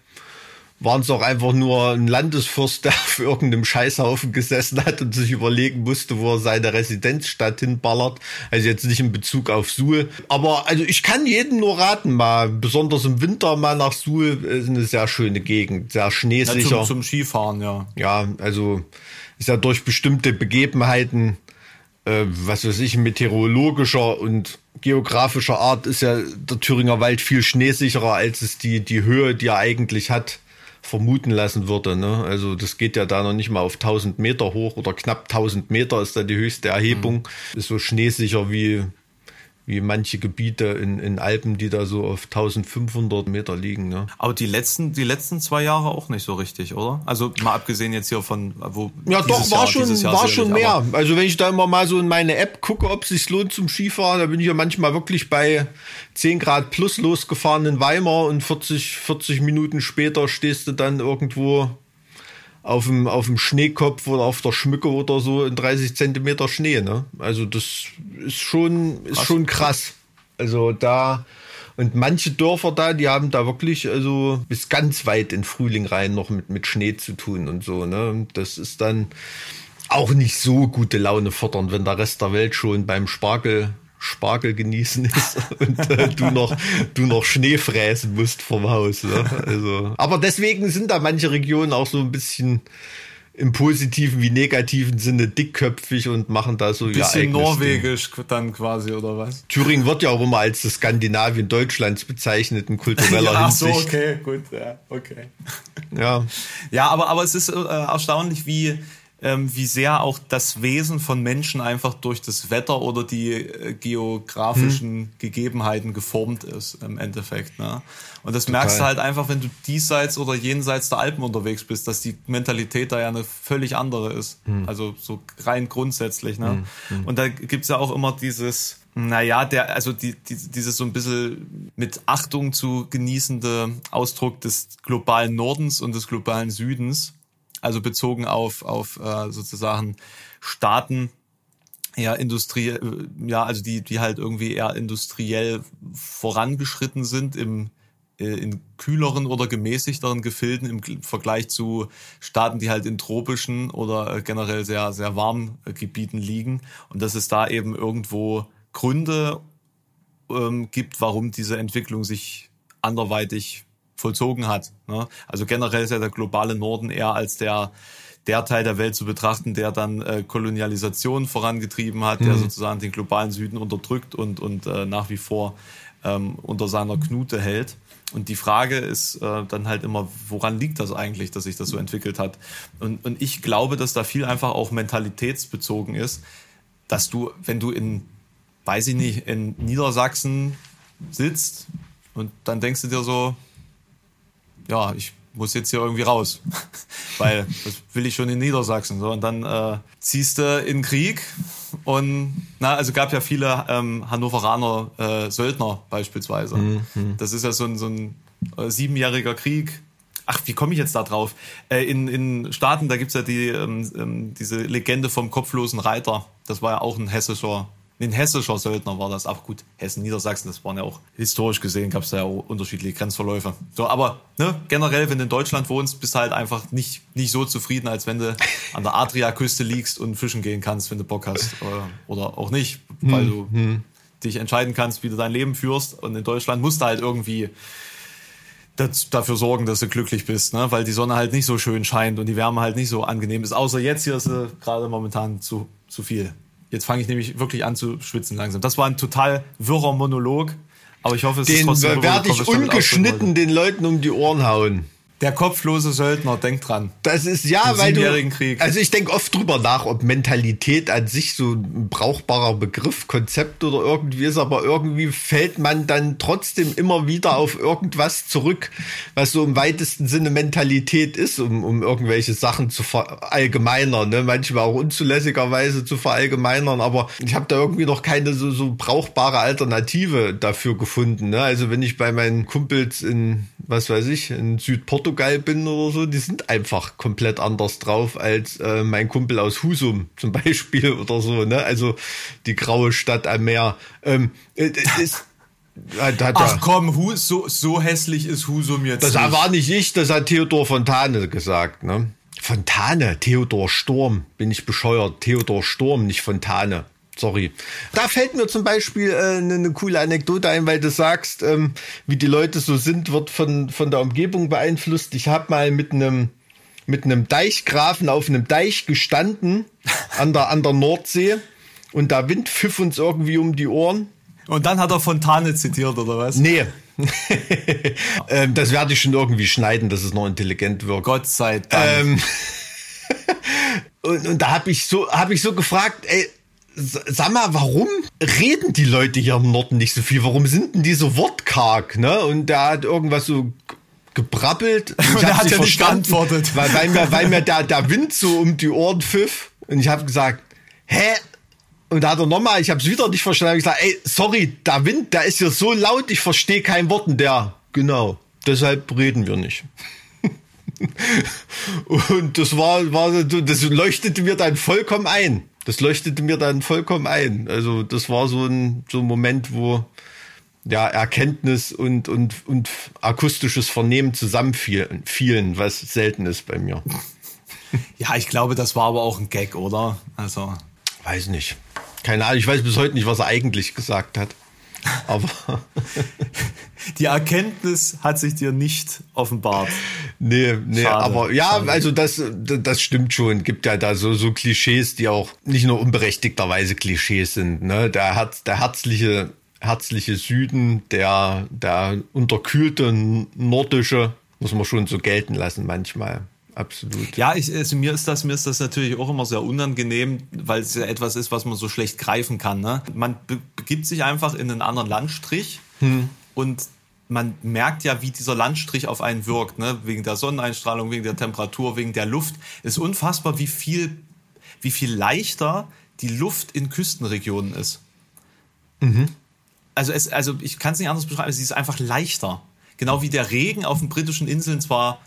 waren es auch einfach nur ein Landesfürst, [laughs] der auf irgendeinem Scheißhaufen gesessen hat und sich überlegen musste, wo er seine Residenzstadt hinballert. Also jetzt nicht in Bezug auf Suhl. Aber also ich kann jedem nur raten, mal besonders im Winter mal nach Suhl ist eine sehr schöne Gegend, sehr schneesicher. Ja, zum, zum Skifahren, ja. Ja, also ist ja durch bestimmte Begebenheiten, äh, was weiß ich, meteorologischer und geografischer Art ist ja der Thüringer Wald viel schneesicherer, als es die, die Höhe, die er eigentlich hat, vermuten lassen würde. Ne? Also das geht ja da noch nicht mal auf 1000 Meter hoch oder knapp 1000 Meter ist da die höchste Erhebung. Mhm. Ist so schneesicher wie wie manche Gebiete in, in Alpen, die da so auf 1500 Meter liegen. Ne? Aber die letzten, die letzten zwei Jahre auch nicht so richtig, oder? Also mal abgesehen jetzt hier von wo. Ja, doch war Jahr, schon, war schon mehr. Also wenn ich da immer mal so in meine App gucke, ob es sich lohnt zum Skifahren, da bin ich ja manchmal wirklich bei 10 Grad plus losgefahren in Weimar und 40, 40 Minuten später stehst du dann irgendwo auf dem, auf dem Schneekopf oder auf der Schmücke oder so in 30 Zentimeter Schnee. Ne? Also das ist schon, ist schon krass. Also da, und manche Dörfer da, die haben da wirklich, also bis ganz weit in Frühling rein noch mit, mit Schnee zu tun und so. Ne? Das ist dann auch nicht so gute Laune fordern, wenn der Rest der Welt schon beim Spargel Spargel genießen ist [laughs] und äh, du noch du noch Schnee fräsen musst vom Haus. Ne? Also, aber deswegen sind da manche Regionen auch so ein bisschen im positiven wie negativen Sinne dickköpfig und machen da so ja Bisschen norwegisch Ding. dann quasi oder was? Thüringen wird ja auch immer als das Skandinavien Deutschlands bezeichnet in kultureller [laughs] ja, Hinsicht. Ach so, okay, gut, ja, okay. Ja. Ja, aber aber es ist äh, erstaunlich, wie ähm, wie sehr auch das Wesen von Menschen einfach durch das Wetter oder die äh, geografischen hm. Gegebenheiten geformt ist im Endeffekt. Ne? Und das Total. merkst du halt einfach, wenn du diesseits oder jenseits der Alpen unterwegs bist, dass die Mentalität da ja eine völlig andere ist. Hm. Also so rein grundsätzlich. Ne? Hm. hm. Und da gibt's ja auch immer dieses, naja, der, also die, die, dieses so ein bisschen mit Achtung zu genießende Ausdruck des globalen Nordens und des globalen Südens also bezogen auf, auf äh, sozusagen Staaten, ja, Industrie, äh, ja, also die, die halt irgendwie eher industriell vorangeschritten sind im, äh, in kühleren oder gemäßigteren Gefilden im Vergleich zu Staaten, die halt in tropischen oder generell sehr, sehr warmen Gebieten liegen. Und dass es da eben irgendwo Gründe ähm, gibt, warum diese Entwicklung sich anderweitig vollzogen hat. Ne? Also generell ist ja der globale Norden eher als der der Teil der Welt zu betrachten, der dann äh, Kolonialisation vorangetrieben hat, mhm. der sozusagen den globalen Süden unterdrückt und, und äh, nach wie vor ähm, unter seiner Knute hält. Und die Frage ist äh, dann halt immer, woran liegt das eigentlich, dass sich das so entwickelt hat? Und, und ich glaube, dass da viel einfach auch mentalitätsbezogen ist, dass du, wenn du in, weiß ich nicht, in Niedersachsen sitzt und dann denkst du dir so, ja, ich muss jetzt hier irgendwie raus, [laughs] weil das will ich schon in Niedersachsen. So. Und dann äh, ziehst du in Krieg und na, also gab ja viele ähm, Hannoveraner äh, Söldner beispielsweise. Mhm. Das ist ja so ein, so ein äh, siebenjähriger Krieg. Ach, wie komme ich jetzt da drauf? Äh, in, in Staaten, da gibt's ja die, ähm, ähm, diese Legende vom kopflosen Reiter. Das war ja auch ein hessischer ein hessischer Söldner war das. Auch gut, Hessen, Niedersachsen, das waren ja auch historisch gesehen, gab es da ja auch unterschiedliche Grenzverläufe. So, aber ne, generell, wenn du in Deutschland wohnst, bist du halt einfach nicht, nicht so zufrieden, als wenn du an der Adriaküste liegst und fischen gehen kannst, wenn du Bock hast. Oder, oder auch nicht, weil du hm. dich entscheiden kannst, wie du dein Leben führst. Und in Deutschland musst du halt irgendwie das, dafür sorgen, dass du glücklich bist, ne? weil die Sonne halt nicht so schön scheint und die Wärme halt nicht so angenehm ist. Außer jetzt hier ist sie gerade momentan zu, zu viel. Jetzt fange ich nämlich wirklich an zu schwitzen langsam. Das war ein total wirrer Monolog, aber ich hoffe, es den ist trotzdem... Werde ich ungeschnitten den Leuten um die Ohren hauen. Der kopflose Söldner, denk dran. Das ist ja, weil du. Krieg. Also ich denke oft drüber nach, ob Mentalität an sich so ein brauchbarer Begriff, Konzept oder irgendwie ist, aber irgendwie fällt man dann trotzdem immer wieder auf irgendwas zurück, was so im weitesten Sinne Mentalität ist, um, um irgendwelche Sachen zu verallgemeinern, ne? manchmal auch unzulässigerweise zu verallgemeinern, aber ich habe da irgendwie noch keine so, so brauchbare Alternative dafür gefunden. Ne? Also wenn ich bei meinen Kumpels in, was weiß ich, in Südport Portugal bin oder so, die sind einfach komplett anders drauf als äh, mein Kumpel aus Husum [laughs] zum Beispiel oder so. Ne? Also die graue Stadt am Meer. Ähm, äh, ist, [laughs] hat, hat Ach komm, Hus, so, so hässlich ist Husum jetzt. Das nicht. war nicht ich, das hat Theodor Fontane gesagt. Ne? Fontane, Theodor Sturm, bin ich bescheuert. Theodor Sturm, nicht Fontane. Sorry. Da fällt mir zum Beispiel äh, eine, eine coole Anekdote ein, weil du sagst, ähm, wie die Leute so sind, wird von, von der Umgebung beeinflusst. Ich habe mal mit einem mit einem Deichgrafen auf einem Deich gestanden [laughs] an der, an der Nordsee und der Wind pfiff uns irgendwie um die Ohren. Und dann hat er Fontane zitiert, oder was? Nee. [laughs] ähm, das werde ich schon irgendwie schneiden, dass es noch intelligent wirkt. Gott sei Dank. Ähm, [laughs] und, und da habe ich so, habe ich so gefragt, ey, sag mal, warum reden die Leute hier im Norden nicht so viel? Warum sind denn die so wortkarg, ne? Und der hat irgendwas so gebrabbelt. [laughs] Und ich habe ja nicht geantwortet. Weil, weil mir, weil mir der, der Wind so um die Ohren pfiff. Und ich habe gesagt, hä? Und da hat er nochmal, ich habe es wieder nicht verstanden, ich gesagt, ey, sorry, der Wind, der ist hier so laut, ich verstehe kein Wort. Und der, genau, deshalb reden wir nicht. [laughs] und das war, war, das leuchtete mir dann vollkommen ein. Das leuchtete mir dann vollkommen ein. Also das war so ein, so ein Moment, wo ja, Erkenntnis und, und, und akustisches Vernehmen zusammenfielen, was selten ist bei mir. [laughs] Ja, ich glaube, das war aber auch ein Gag, oder? Also. Weiß nicht. Keine Ahnung, ich weiß bis heute nicht, was er eigentlich gesagt hat. [laughs] Aber. [laughs] Die Erkenntnis hat sich dir nicht offenbart. Nee, nee, Schade. aber ja, Schade. also das, das stimmt schon. Gibt ja da so, so Klischees, die auch nicht nur unberechtigterweise Klischees sind. Ne? Der, Herz, der herzliche herzliche Süden, der, der unterkühlte nordische, muss man schon so gelten lassen manchmal. Absolut. Ja, ich, also mir ist das, mir ist das natürlich auch immer sehr unangenehm, weil es ja etwas ist, was man so schlecht greifen kann. Ne? Man be begibt sich einfach in einen anderen Landstrich hm. und man merkt ja, wie dieser Landstrich auf einen wirkt, ne? wegen der Sonneneinstrahlung, wegen der Temperatur, wegen der Luft. Es ist unfassbar, wie viel, wie viel leichter die Luft in Küstenregionen ist. Mhm also, es, also ich kann es nicht anders beschreiben, sie ist einfach leichter. Genau wie der Regen auf den britischen Inseln zwar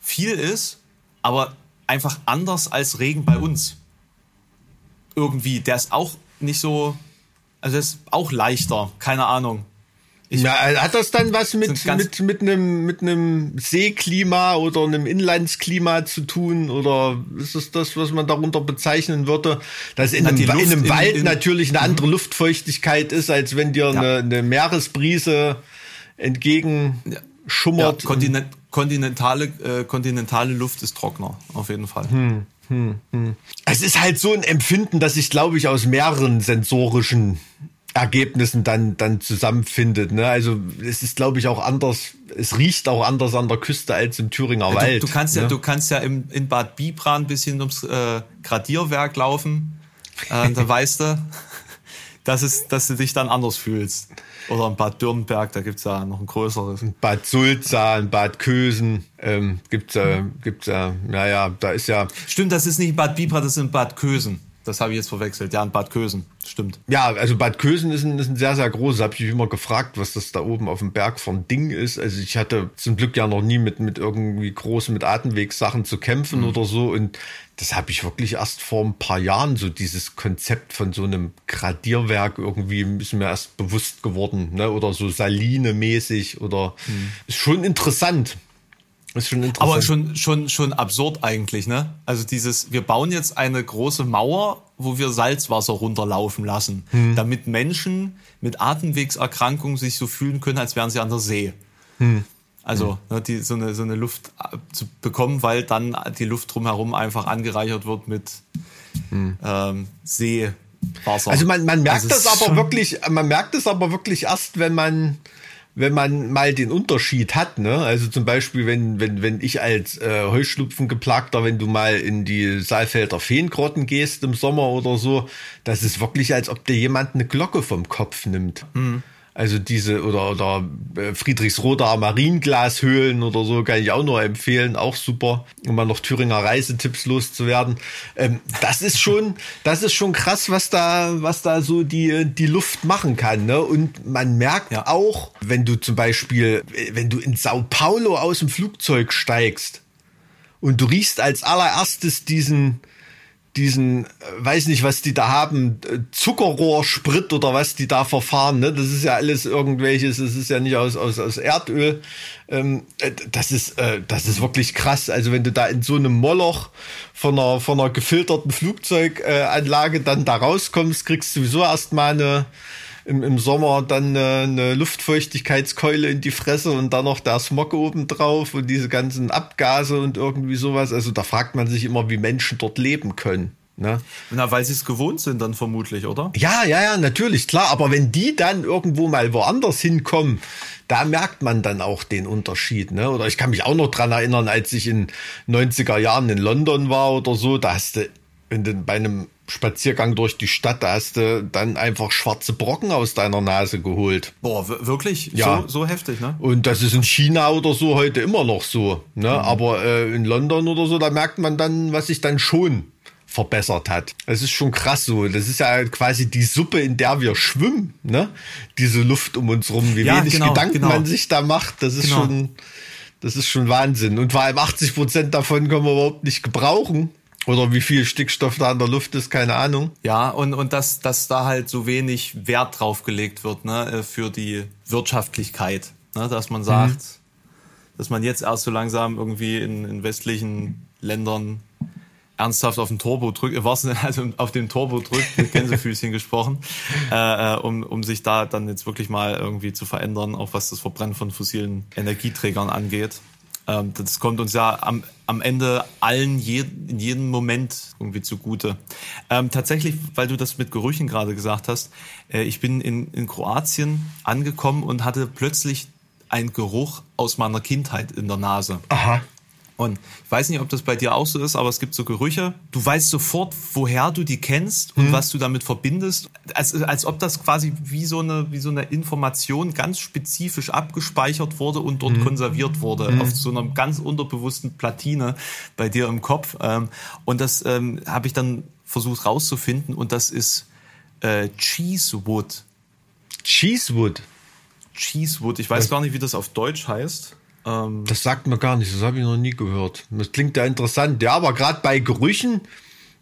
viel ist, aber einfach anders als Regen bei uns. Irgendwie, der ist auch nicht so, also der ist auch leichter, keine Ahnung. Ich, ja, hat das dann was mit, mit, mit, einem, mit einem Seeklima oder einem Inlandsklima zu tun? Oder ist das das, was man darunter bezeichnen würde? Dass in, einem, in einem, Wald in, in, natürlich eine andere mhm. Luftfeuchtigkeit ist, als wenn dir ja. eine, eine, Meeresbrise entgegen schummert. Ja, Kontinent, kontinentale, äh, kontinentale Luft ist trockener, auf jeden Fall. Hm, hm, hm. Es ist halt so ein Empfinden, dass ich, glaube ich, aus mehreren sensorischen Ergebnissen dann, dann zusammenfindet. Ne? Also es ist, glaube ich, auch anders, es riecht auch anders an der Küste als im Thüringer ja, Wald. Du, du kannst ne? ja, du kannst ja im, in Bad Bibran ein bisschen ums äh, Gradierwerk laufen. Äh, dann weißt du, dass, es, dass du dich dann anders fühlst. Oder in Bad Dürnberg, da gibt's ja noch ein größeres. Bad Sulza, in Bad Kösen ähm, gibt's ja, gibt's ja, naja, da ist ja. Stimmt, das ist nicht Bad Bibra, das ist in Bad Kösen. Das habe ich jetzt verwechselt. Ja, in Bad Kösen. Stimmt. Ja, also Bad Kösen ist ein, ist ein sehr, sehr großes. Habe ich mich immer gefragt, was das da oben auf dem Berg von Ding ist. Also ich hatte zum Glück ja noch nie mit, mit irgendwie großen, mit Atemwegssachen zu kämpfen mhm. oder so. Und das habe ich wirklich erst vor ein paar Jahren, so dieses Konzept von so einem Gradierwerk irgendwie ist mir erst bewusst geworden. Ne? Oder so Saline-mäßig oder mhm. ist schon interessant. Ist schon interessant. Aber schon, schon, schon absurd eigentlich, ne? Also dieses, wir bauen jetzt eine große Mauer, wo wir Salzwasser runterlaufen lassen, hm. damit Menschen mit Atemwegserkrankungen sich so fühlen können, als wären sie an der See. Hm. Also hm. Ne, die, so, eine, so eine Luft äh, zu bekommen, weil dann die Luft drumherum einfach angereichert wird mit hm. ähm, Seewasser. Also man, man merkt also das aber wirklich, man merkt es aber wirklich erst, wenn man wenn man mal den Unterschied hat, ne? Also zum Beispiel, wenn, wenn, wenn ich als äh, Heuschlupfen geplagter, wenn du mal in die Saalfelder Feengrotten gehst im Sommer oder so, das ist wirklich, als ob dir jemand eine Glocke vom Kopf nimmt. Mhm. Also diese oder oder äh, Friedrichsroder Marienglashöhlen oder so kann ich auch nur empfehlen, auch super, um mal noch Thüringer Reisetipps loszuwerden. Ähm, das ist schon, [laughs] das ist schon krass, was da, was da so die die Luft machen kann. Ne? Und man merkt ja. auch, wenn du zum Beispiel, wenn du in Sao Paulo aus dem Flugzeug steigst und du riechst als allererstes diesen diesen, äh, weiß nicht, was die da haben, Zuckerrohrsprit oder was die da verfahren, ne? Das ist ja alles irgendwelches, das ist ja nicht aus, aus, aus Erdöl. Ähm, äh, das ist, äh, das ist wirklich krass. Also wenn du da in so einem Moloch von einer, von einer gefilterten Flugzeuganlage dann da rauskommst, kriegst du sowieso erstmal eine, im, im Sommer dann eine, eine Luftfeuchtigkeitskeule in die Fresse und dann noch der Smog oben drauf und diese ganzen Abgase und irgendwie sowas. Also da fragt man sich immer, wie Menschen dort leben können. Ne? Na, weil sie es gewohnt sind dann vermutlich, oder? Ja, ja, ja, natürlich, klar. Aber wenn die dann irgendwo mal woanders hinkommen, da merkt man dann auch den Unterschied. Ne? Oder ich kann mich auch noch dran erinnern, als ich in 90er Jahren in London war oder so, da hast du, wenn du bei einem Spaziergang durch die Stadt, da hast du dann einfach schwarze Brocken aus deiner Nase geholt. Boah, wirklich? Ja. So, so heftig, ne? Und das ist in China oder so heute immer noch so. Ne? Mhm. Aber äh, in London oder so, da merkt man dann, was sich dann schon verbessert hat. Es ist schon krass so. Das ist ja quasi die Suppe, in der wir schwimmen, ne? Diese Luft um uns rum, wie ja, wenig genau, Gedanken genau. man sich da macht, das ist genau. schon, das ist schon Wahnsinn. Und vor allem 80 Prozent davon können wir überhaupt nicht gebrauchen. Oder wie viel Stickstoff da in der Luft ist, keine Ahnung. Ja, und, und dass, dass da halt so wenig Wert drauf gelegt wird, ne, äh, für die Wirtschaftlichkeit. Ne, dass man sagt, mhm. dass man jetzt erst so langsam irgendwie in, in westlichen Ländern ernsthaft auf den Turbo drückt, [laughs] also auf den Turbo drückt, mit Gänsefüßchen [laughs] gesprochen, äh, äh, um, um sich da dann jetzt wirklich mal irgendwie zu verändern, auch was das Verbrennen von fossilen Energieträgern angeht. Ähm, das kommt uns ja am, am Ende allen je, in jedem Moment irgendwie zugute. Ähm, tatsächlich, weil du das mit Gerüchen gerade gesagt hast, äh, ich bin in, in Kroatien angekommen und hatte plötzlich einen Geruch aus meiner Kindheit in der Nase. Aha. Und ich weiß nicht, ob das bei dir auch so ist, aber es gibt so Gerüche. Du weißt sofort, woher du die kennst und hm. was du damit verbindest. Als, als ob das quasi wie so, eine, wie so eine Information ganz spezifisch abgespeichert wurde und dort hm. konserviert wurde. Hm. Auf so einer ganz unterbewussten Platine bei dir im Kopf. Ähm, und das ähm, habe ich dann versucht rauszufinden und das ist äh, Cheesewood. Cheesewood? Cheesewood. Ich weiß gar nicht, wie das auf Deutsch heißt. Ähm, das sagt mir gar nicht, das habe ich noch nie gehört. Das klingt ja interessant. Ja, aber gerade bei Gerüchen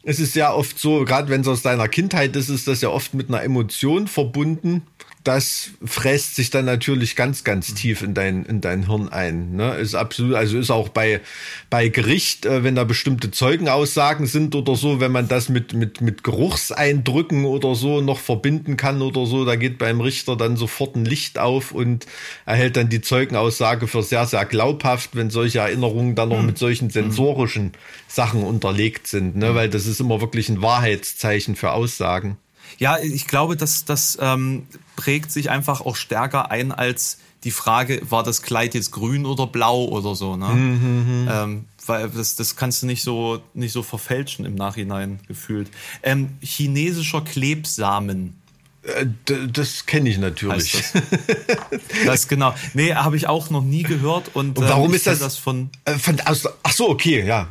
ist es ja oft so, gerade wenn es aus deiner Kindheit ist, ist das ja oft mit einer Emotion verbunden das fräst sich dann natürlich ganz, ganz tief in dein, in dein Hirn ein. Ne? Ist absolut, also ist auch bei, bei Gericht, äh, wenn da bestimmte Zeugenaussagen sind oder so, wenn man das mit, mit, mit Geruchseindrücken oder so noch verbinden kann oder so, da geht beim Richter dann sofort ein Licht auf und erhält dann die Zeugenaussage für sehr, sehr glaubhaft, wenn solche Erinnerungen dann noch hm. mit solchen sensorischen Sachen unterlegt sind, ne? weil das ist immer wirklich ein Wahrheitszeichen für Aussagen. Ja, ich glaube, dass das ähm, prägt sich einfach auch stärker ein als die Frage, war das Kleid jetzt grün oder blau oder so, ne? Mhm. Ähm, weil das, das kannst du nicht so, nicht so verfälschen im Nachhinein gefühlt. Ähm, chinesischer Klebsamen. Äh, das kenne ich natürlich. Das. [laughs] das. genau. Nee, habe ich auch noch nie gehört. Und, und warum ähm, ist das, das von, äh, von aus, Ach so, okay, ja.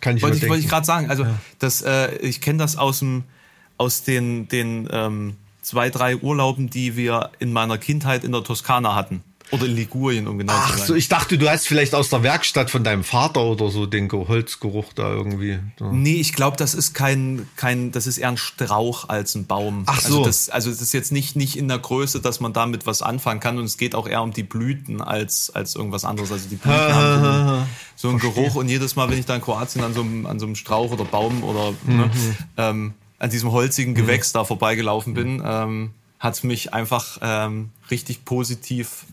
Kann ich Wollte ich, wollte ich gerade sagen. Also ja. das, äh, ich kenne das aus dem aus den, den ähm, zwei, drei Urlauben, die wir in meiner Kindheit in der Toskana hatten. Oder in Ligurien, um genau Ach zu sein. so, ich dachte, du hast vielleicht aus der Werkstatt von deinem Vater oder so den Holzgeruch da irgendwie. So. Nee, ich glaube, das ist kein, kein, das ist eher ein Strauch als ein Baum. Ach also so. Also das, also das ist jetzt nicht, nicht in der Größe, dass man damit was anfangen kann und es geht auch eher um die Blüten als, als irgendwas anderes. Also die Blüten haben so einen, so einen Geruch und jedes Mal, wenn ich da in Kroatien an so einem, an so einem Strauch oder Baum oder, ne, mhm. ne, ähm, an diesem holzigen Gewächs mhm. da vorbeigelaufen bin, ähm, hat mich einfach ähm, richtig positiv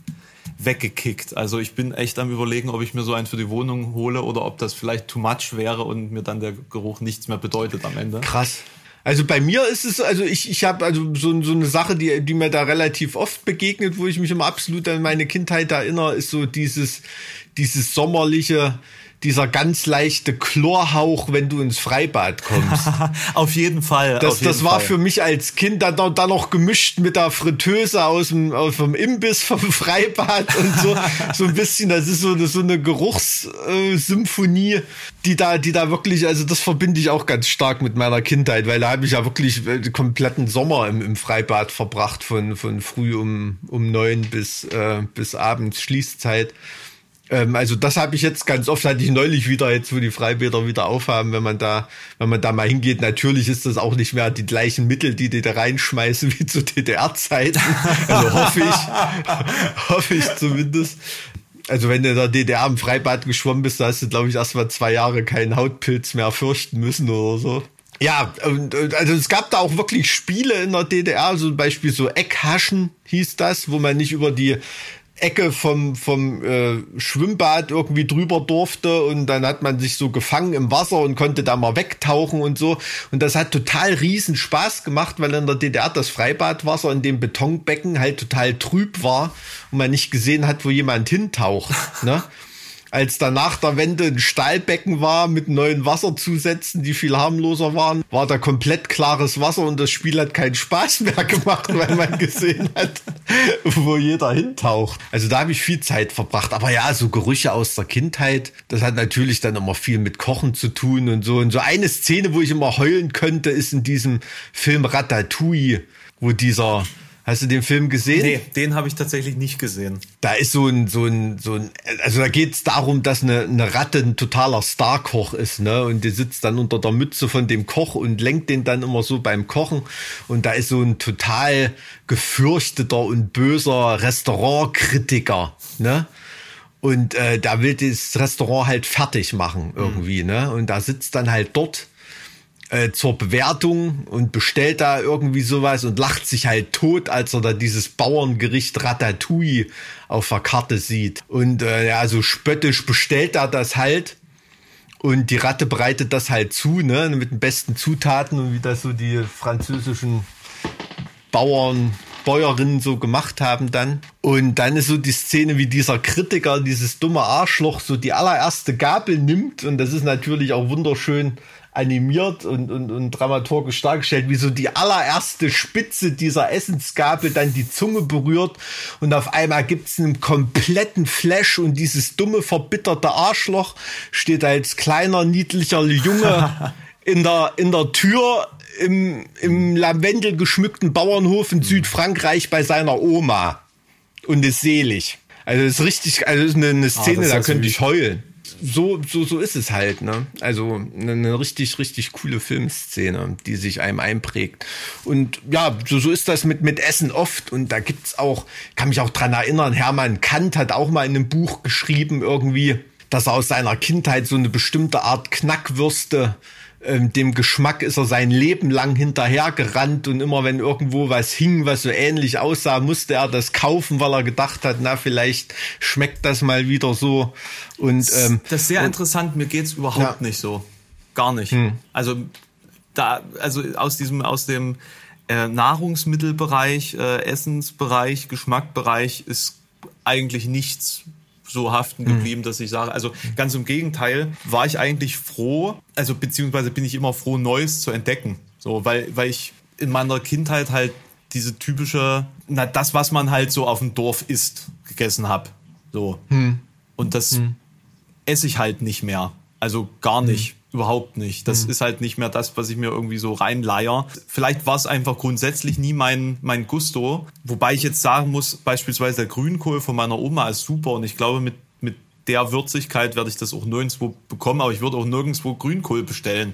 weggekickt. Also ich bin echt am überlegen, ob ich mir so einen für die Wohnung hole oder ob das vielleicht too much wäre und mir dann der Geruch nichts mehr bedeutet am Ende. Krass. Also bei mir ist es, also ich, ich habe also so, so eine Sache, die, die mir da relativ oft begegnet, wo ich mich immer absolut an meine Kindheit erinnere, ist so dieses, dieses sommerliche, dieser ganz leichte Chlorhauch, wenn du ins Freibad kommst. [laughs] auf jeden Fall. Das, jeden das war Fall. für mich als Kind dann, dann noch gemischt mit der Fritteuse aus dem, aus dem Imbiss vom [laughs] Freibad und so, so ein bisschen, das ist so eine, so eine Geruchssymphonie, die da, die da wirklich, also das verbinde ich auch ganz stark mit meiner Kindheit, weil da habe ich ja wirklich den kompletten Sommer im, im Freibad verbracht, von, von früh um, um neun bis, äh, bis abends Schließzeit. Ähm, also das habe ich jetzt ganz oft, hatte ich neulich wieder, jetzt wo die Freibäder wieder aufhaben, wenn man da, wenn man da mal hingeht. Natürlich ist das auch nicht mehr die gleichen Mittel, die die da reinschmeißen [laughs] wie zu DDR-Zeiten. Also hoffe ich, [laughs] hoffe ich zumindest. Also wenn du in der DDR im Freibad geschwommen bist, da hast du, glaube ich, erst mal zwei Jahre keinen Hautpilz mehr fürchten müssen oder so. Ja, also es gab da auch wirklich Spiele in der DDR, so zum Beispiel so Eckhaschen hieß das, wo man nicht über die Ecke vom, vom äh, Schwimmbad irgendwie drüber durfte und dann hat man sich so gefangen im Wasser und konnte da mal wegtauchen und so. Und das hat total riesen Spaß gemacht, weil in der DDR das Freibadwasser in dem Betonbecken halt total trüb war und man nicht gesehen hat, wo jemand hintaucht. ne? [laughs] Als danach der Wende ein Stahlbecken war mit neuen Wasserzusätzen, die viel harmloser waren, war da komplett klares Wasser und das Spiel hat keinen Spaß mehr gemacht, weil man [laughs] gesehen hat, wo jeder hintaucht. Also da habe ich viel Zeit verbracht. Aber ja, so Gerüche aus der Kindheit, das hat natürlich dann immer viel mit Kochen zu tun und so. Und so eine Szene, wo ich immer heulen könnte, ist in diesem Film Ratatouille, wo dieser Hast du den Film gesehen? Nee, den habe ich tatsächlich nicht gesehen. Da ist so ein, so ein, so ein, also da geht es darum, dass eine, eine Ratte ein totaler Starkoch ist, ne? Und die sitzt dann unter der Mütze von dem Koch und lenkt den dann immer so beim Kochen. Und da ist so ein total gefürchteter und böser Restaurantkritiker, ne? Und äh, da will das Restaurant halt fertig machen irgendwie, mhm. ne? Und da sitzt dann halt dort äh, zur Bewertung und bestellt da irgendwie sowas und lacht sich halt tot, als er da dieses Bauerngericht Ratatouille auf der Karte sieht. Und äh, ja, so spöttisch bestellt er das halt. Und die Ratte bereitet das halt zu, ne, mit den besten Zutaten und wie das so die französischen Bauern, Bäuerinnen so gemacht haben dann. Und dann ist so die Szene, wie dieser Kritiker, dieses dumme Arschloch, so die allererste Gabel nimmt. Und das ist natürlich auch wunderschön animiert und, und, und dramaturgisch dargestellt, wie so die allererste Spitze dieser Essensgabel dann die Zunge berührt und auf einmal gibt's einen kompletten Flash und dieses dumme, verbitterte Arschloch steht als kleiner, niedlicher Junge [laughs] in der, in der Tür im, im Lavendel geschmückten Bauernhof in Südfrankreich bei seiner Oma. Und ist selig. Also ist richtig, also ist eine, eine ah, Szene, ah, da könnte ich heulen so, so, so ist es halt, ne? Also eine richtig, richtig coole Filmszene, die sich einem einprägt. Und ja, so, so ist das mit, mit Essen oft. Und da gibt's auch, kann mich auch dran erinnern, Hermann Kant hat auch mal in einem Buch geschrieben, irgendwie, dass er aus seiner Kindheit so eine bestimmte Art Knackwürste ähm, dem Geschmack ist er sein Leben lang hinterhergerannt und immer wenn irgendwo was hing, was so ähnlich aussah, musste er das kaufen, weil er gedacht hat, na, vielleicht schmeckt das mal wieder so. Und ähm, das ist sehr und, interessant, mir geht's überhaupt ja. nicht so. Gar nicht. Hm. Also da, also aus diesem, aus dem äh, Nahrungsmittelbereich, äh, Essensbereich, Geschmackbereich ist eigentlich nichts so haften mhm. geblieben, dass ich sage, also ganz im Gegenteil, war ich eigentlich froh, also beziehungsweise bin ich immer froh, Neues zu entdecken. So, weil, weil ich in meiner Kindheit halt diese typische, na, das, was man halt so auf dem Dorf isst, gegessen habe. So. Mhm. Und das mhm. esse ich halt nicht mehr. Also gar mhm. nicht. Überhaupt nicht. Das mhm. ist halt nicht mehr das, was ich mir irgendwie so reinleier. Vielleicht war es einfach grundsätzlich nie mein, mein Gusto. Wobei ich jetzt sagen muss, beispielsweise der Grünkohl von meiner Oma ist super und ich glaube, mit, mit der Würzigkeit werde ich das auch nirgendwo bekommen, aber ich würde auch nirgendwo Grünkohl bestellen.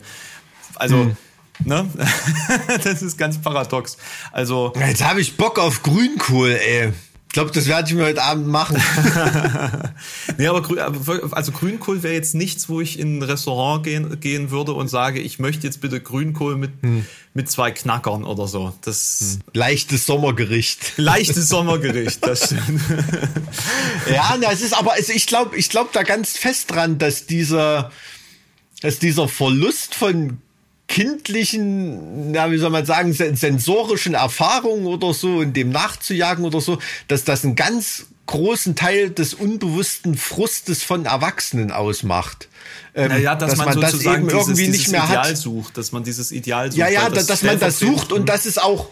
Also, mhm. Ne? [laughs] das ist ganz paradox. Also. Jetzt habe ich Bock auf Grünkohl, ey. Ich glaube, das werde ich mir heute Abend machen. [laughs] nee, aber also Grünkohl wäre jetzt nichts, wo ich in ein Restaurant gehen, gehen würde und sage, ich möchte jetzt bitte Grünkohl mit, hm. mit zwei Knackern oder so. Das hm. Leichtes Sommergericht. [laughs] Leichtes Sommergericht, das stimmt. [laughs] ja, na, es ist aber, also ich glaube, ich glaube da ganz fest dran, dass dieser, dass dieser Verlust von kindlichen, ja, wie soll man sagen, sensorischen Erfahrungen oder so und dem nachzujagen oder so, dass das einen ganz großen Teil des unbewussten Frustes von Erwachsenen ausmacht. Ähm, naja, dass, dass man, man das eben dieses, irgendwie nicht mehr Ideal hat. sucht, dass man dieses Ideal sucht. Ja, ja, das dass man das sucht und das ist auch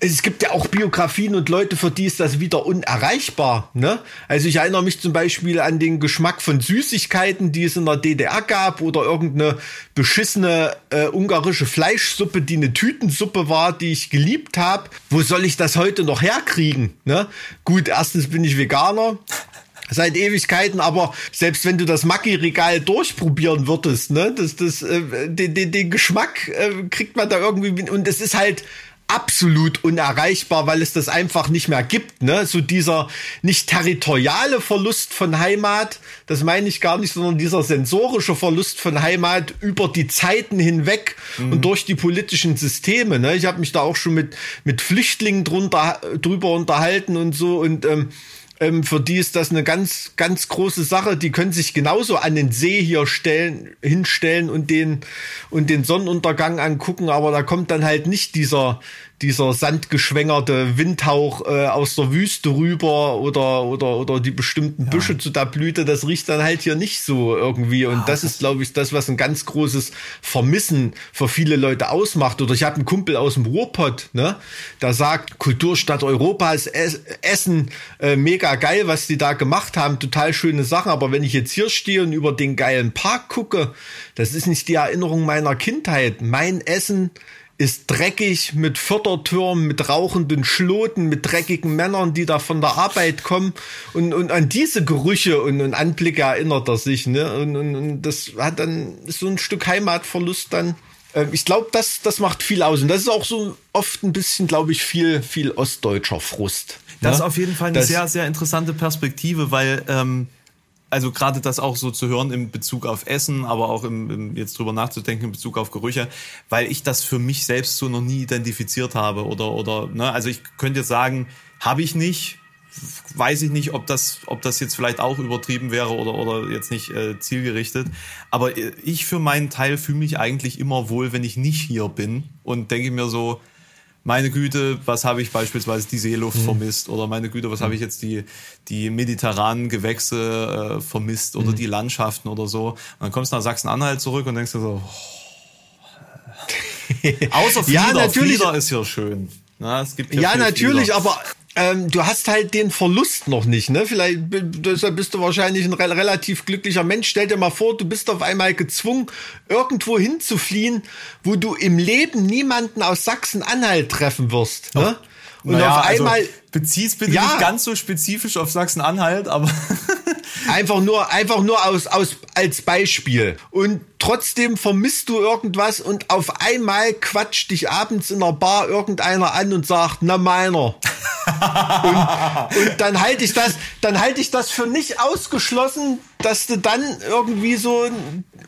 es gibt ja auch Biografien und Leute, für die ist das wieder unerreichbar. Ne? Also ich erinnere mich zum Beispiel an den Geschmack von Süßigkeiten, die es in der DDR gab oder irgendeine beschissene äh, ungarische Fleischsuppe, die eine Tütensuppe war, die ich geliebt habe. Wo soll ich das heute noch herkriegen? Ne? Gut, erstens bin ich Veganer [laughs] seit Ewigkeiten, aber selbst wenn du das Maggi-Regal durchprobieren würdest, ne, das, das, äh, den, den, den Geschmack äh, kriegt man da irgendwie und es ist halt absolut unerreichbar, weil es das einfach nicht mehr gibt. Ne? So dieser nicht territoriale Verlust von Heimat, das meine ich gar nicht, sondern dieser sensorische Verlust von Heimat über die Zeiten hinweg mhm. und durch die politischen Systeme. Ne? Ich habe mich da auch schon mit, mit Flüchtlingen drunter, drüber unterhalten und so und ähm, ähm, für die ist das eine ganz, ganz große Sache. Die können sich genauso an den See hier stellen, hinstellen und den, und den Sonnenuntergang angucken, aber da kommt dann halt nicht dieser, dieser sandgeschwängerte Windhauch äh, aus der Wüste rüber oder oder oder die bestimmten ja. Büsche zu der Blüte, das riecht dann halt hier nicht so irgendwie und ja, das, das ist glaube ich das was ein ganz großes Vermissen für viele Leute ausmacht oder ich habe einen Kumpel aus dem Ruhrpott, ne, der sagt Kulturstadt Europas Essen äh, mega geil, was die da gemacht haben, total schöne Sachen, aber wenn ich jetzt hier stehe und über den geilen Park gucke, das ist nicht die Erinnerung meiner Kindheit. Mein Essen ist dreckig mit Fördertürmen, mit rauchenden Schloten, mit dreckigen Männern, die da von der Arbeit kommen. Und, und an diese Gerüche und, und Anblicke erinnert er sich. Ne? Und, und, und das hat dann so ein Stück Heimatverlust dann. Ähm, ich glaube, das, das macht viel aus. Und das ist auch so oft ein bisschen, glaube ich, viel, viel ostdeutscher Frust. Das ne? ist auf jeden Fall eine das, sehr, sehr interessante Perspektive, weil ähm, also gerade das auch so zu hören in Bezug auf Essen, aber auch im, im, jetzt drüber nachzudenken in Bezug auf Gerüche, weil ich das für mich selbst so noch nie identifiziert habe oder oder ne, also ich könnte jetzt sagen, habe ich nicht, weiß ich nicht, ob das ob das jetzt vielleicht auch übertrieben wäre oder oder jetzt nicht äh, zielgerichtet, aber ich für meinen Teil fühle mich eigentlich immer wohl, wenn ich nicht hier bin und denke mir so, meine Güte, was habe ich beispielsweise die Seeluft mhm. vermisst oder meine Güte, was mhm. habe ich jetzt die, die mediterranen Gewächse äh, vermisst oder mhm. die Landschaften oder so. Und dann kommst du nach Sachsen-Anhalt zurück und denkst dir so, oh. [laughs] außer Flieder, ja, natürlich. Flieder ist hier schön. Na, es gibt ja, natürlich, Flieder. aber ähm, du hast halt den Verlust noch nicht, ne? Vielleicht deshalb bist du wahrscheinlich ein re relativ glücklicher Mensch. Stell dir mal vor, du bist auf einmal gezwungen, irgendwo hinzufliehen, wo du im Leben niemanden aus Sachsen-Anhalt treffen wirst. Ne? Und naja, auf also einmal. Also, beziehst bitte ja, nicht ganz so spezifisch auf Sachsen-Anhalt, aber. Einfach nur, einfach nur aus, aus, als Beispiel. Und trotzdem vermisst du irgendwas und auf einmal quatscht dich abends in der Bar irgendeiner an und sagt, na meiner. [laughs] und, und dann halte ich das, dann halte ich das für nicht ausgeschlossen, dass du dann irgendwie so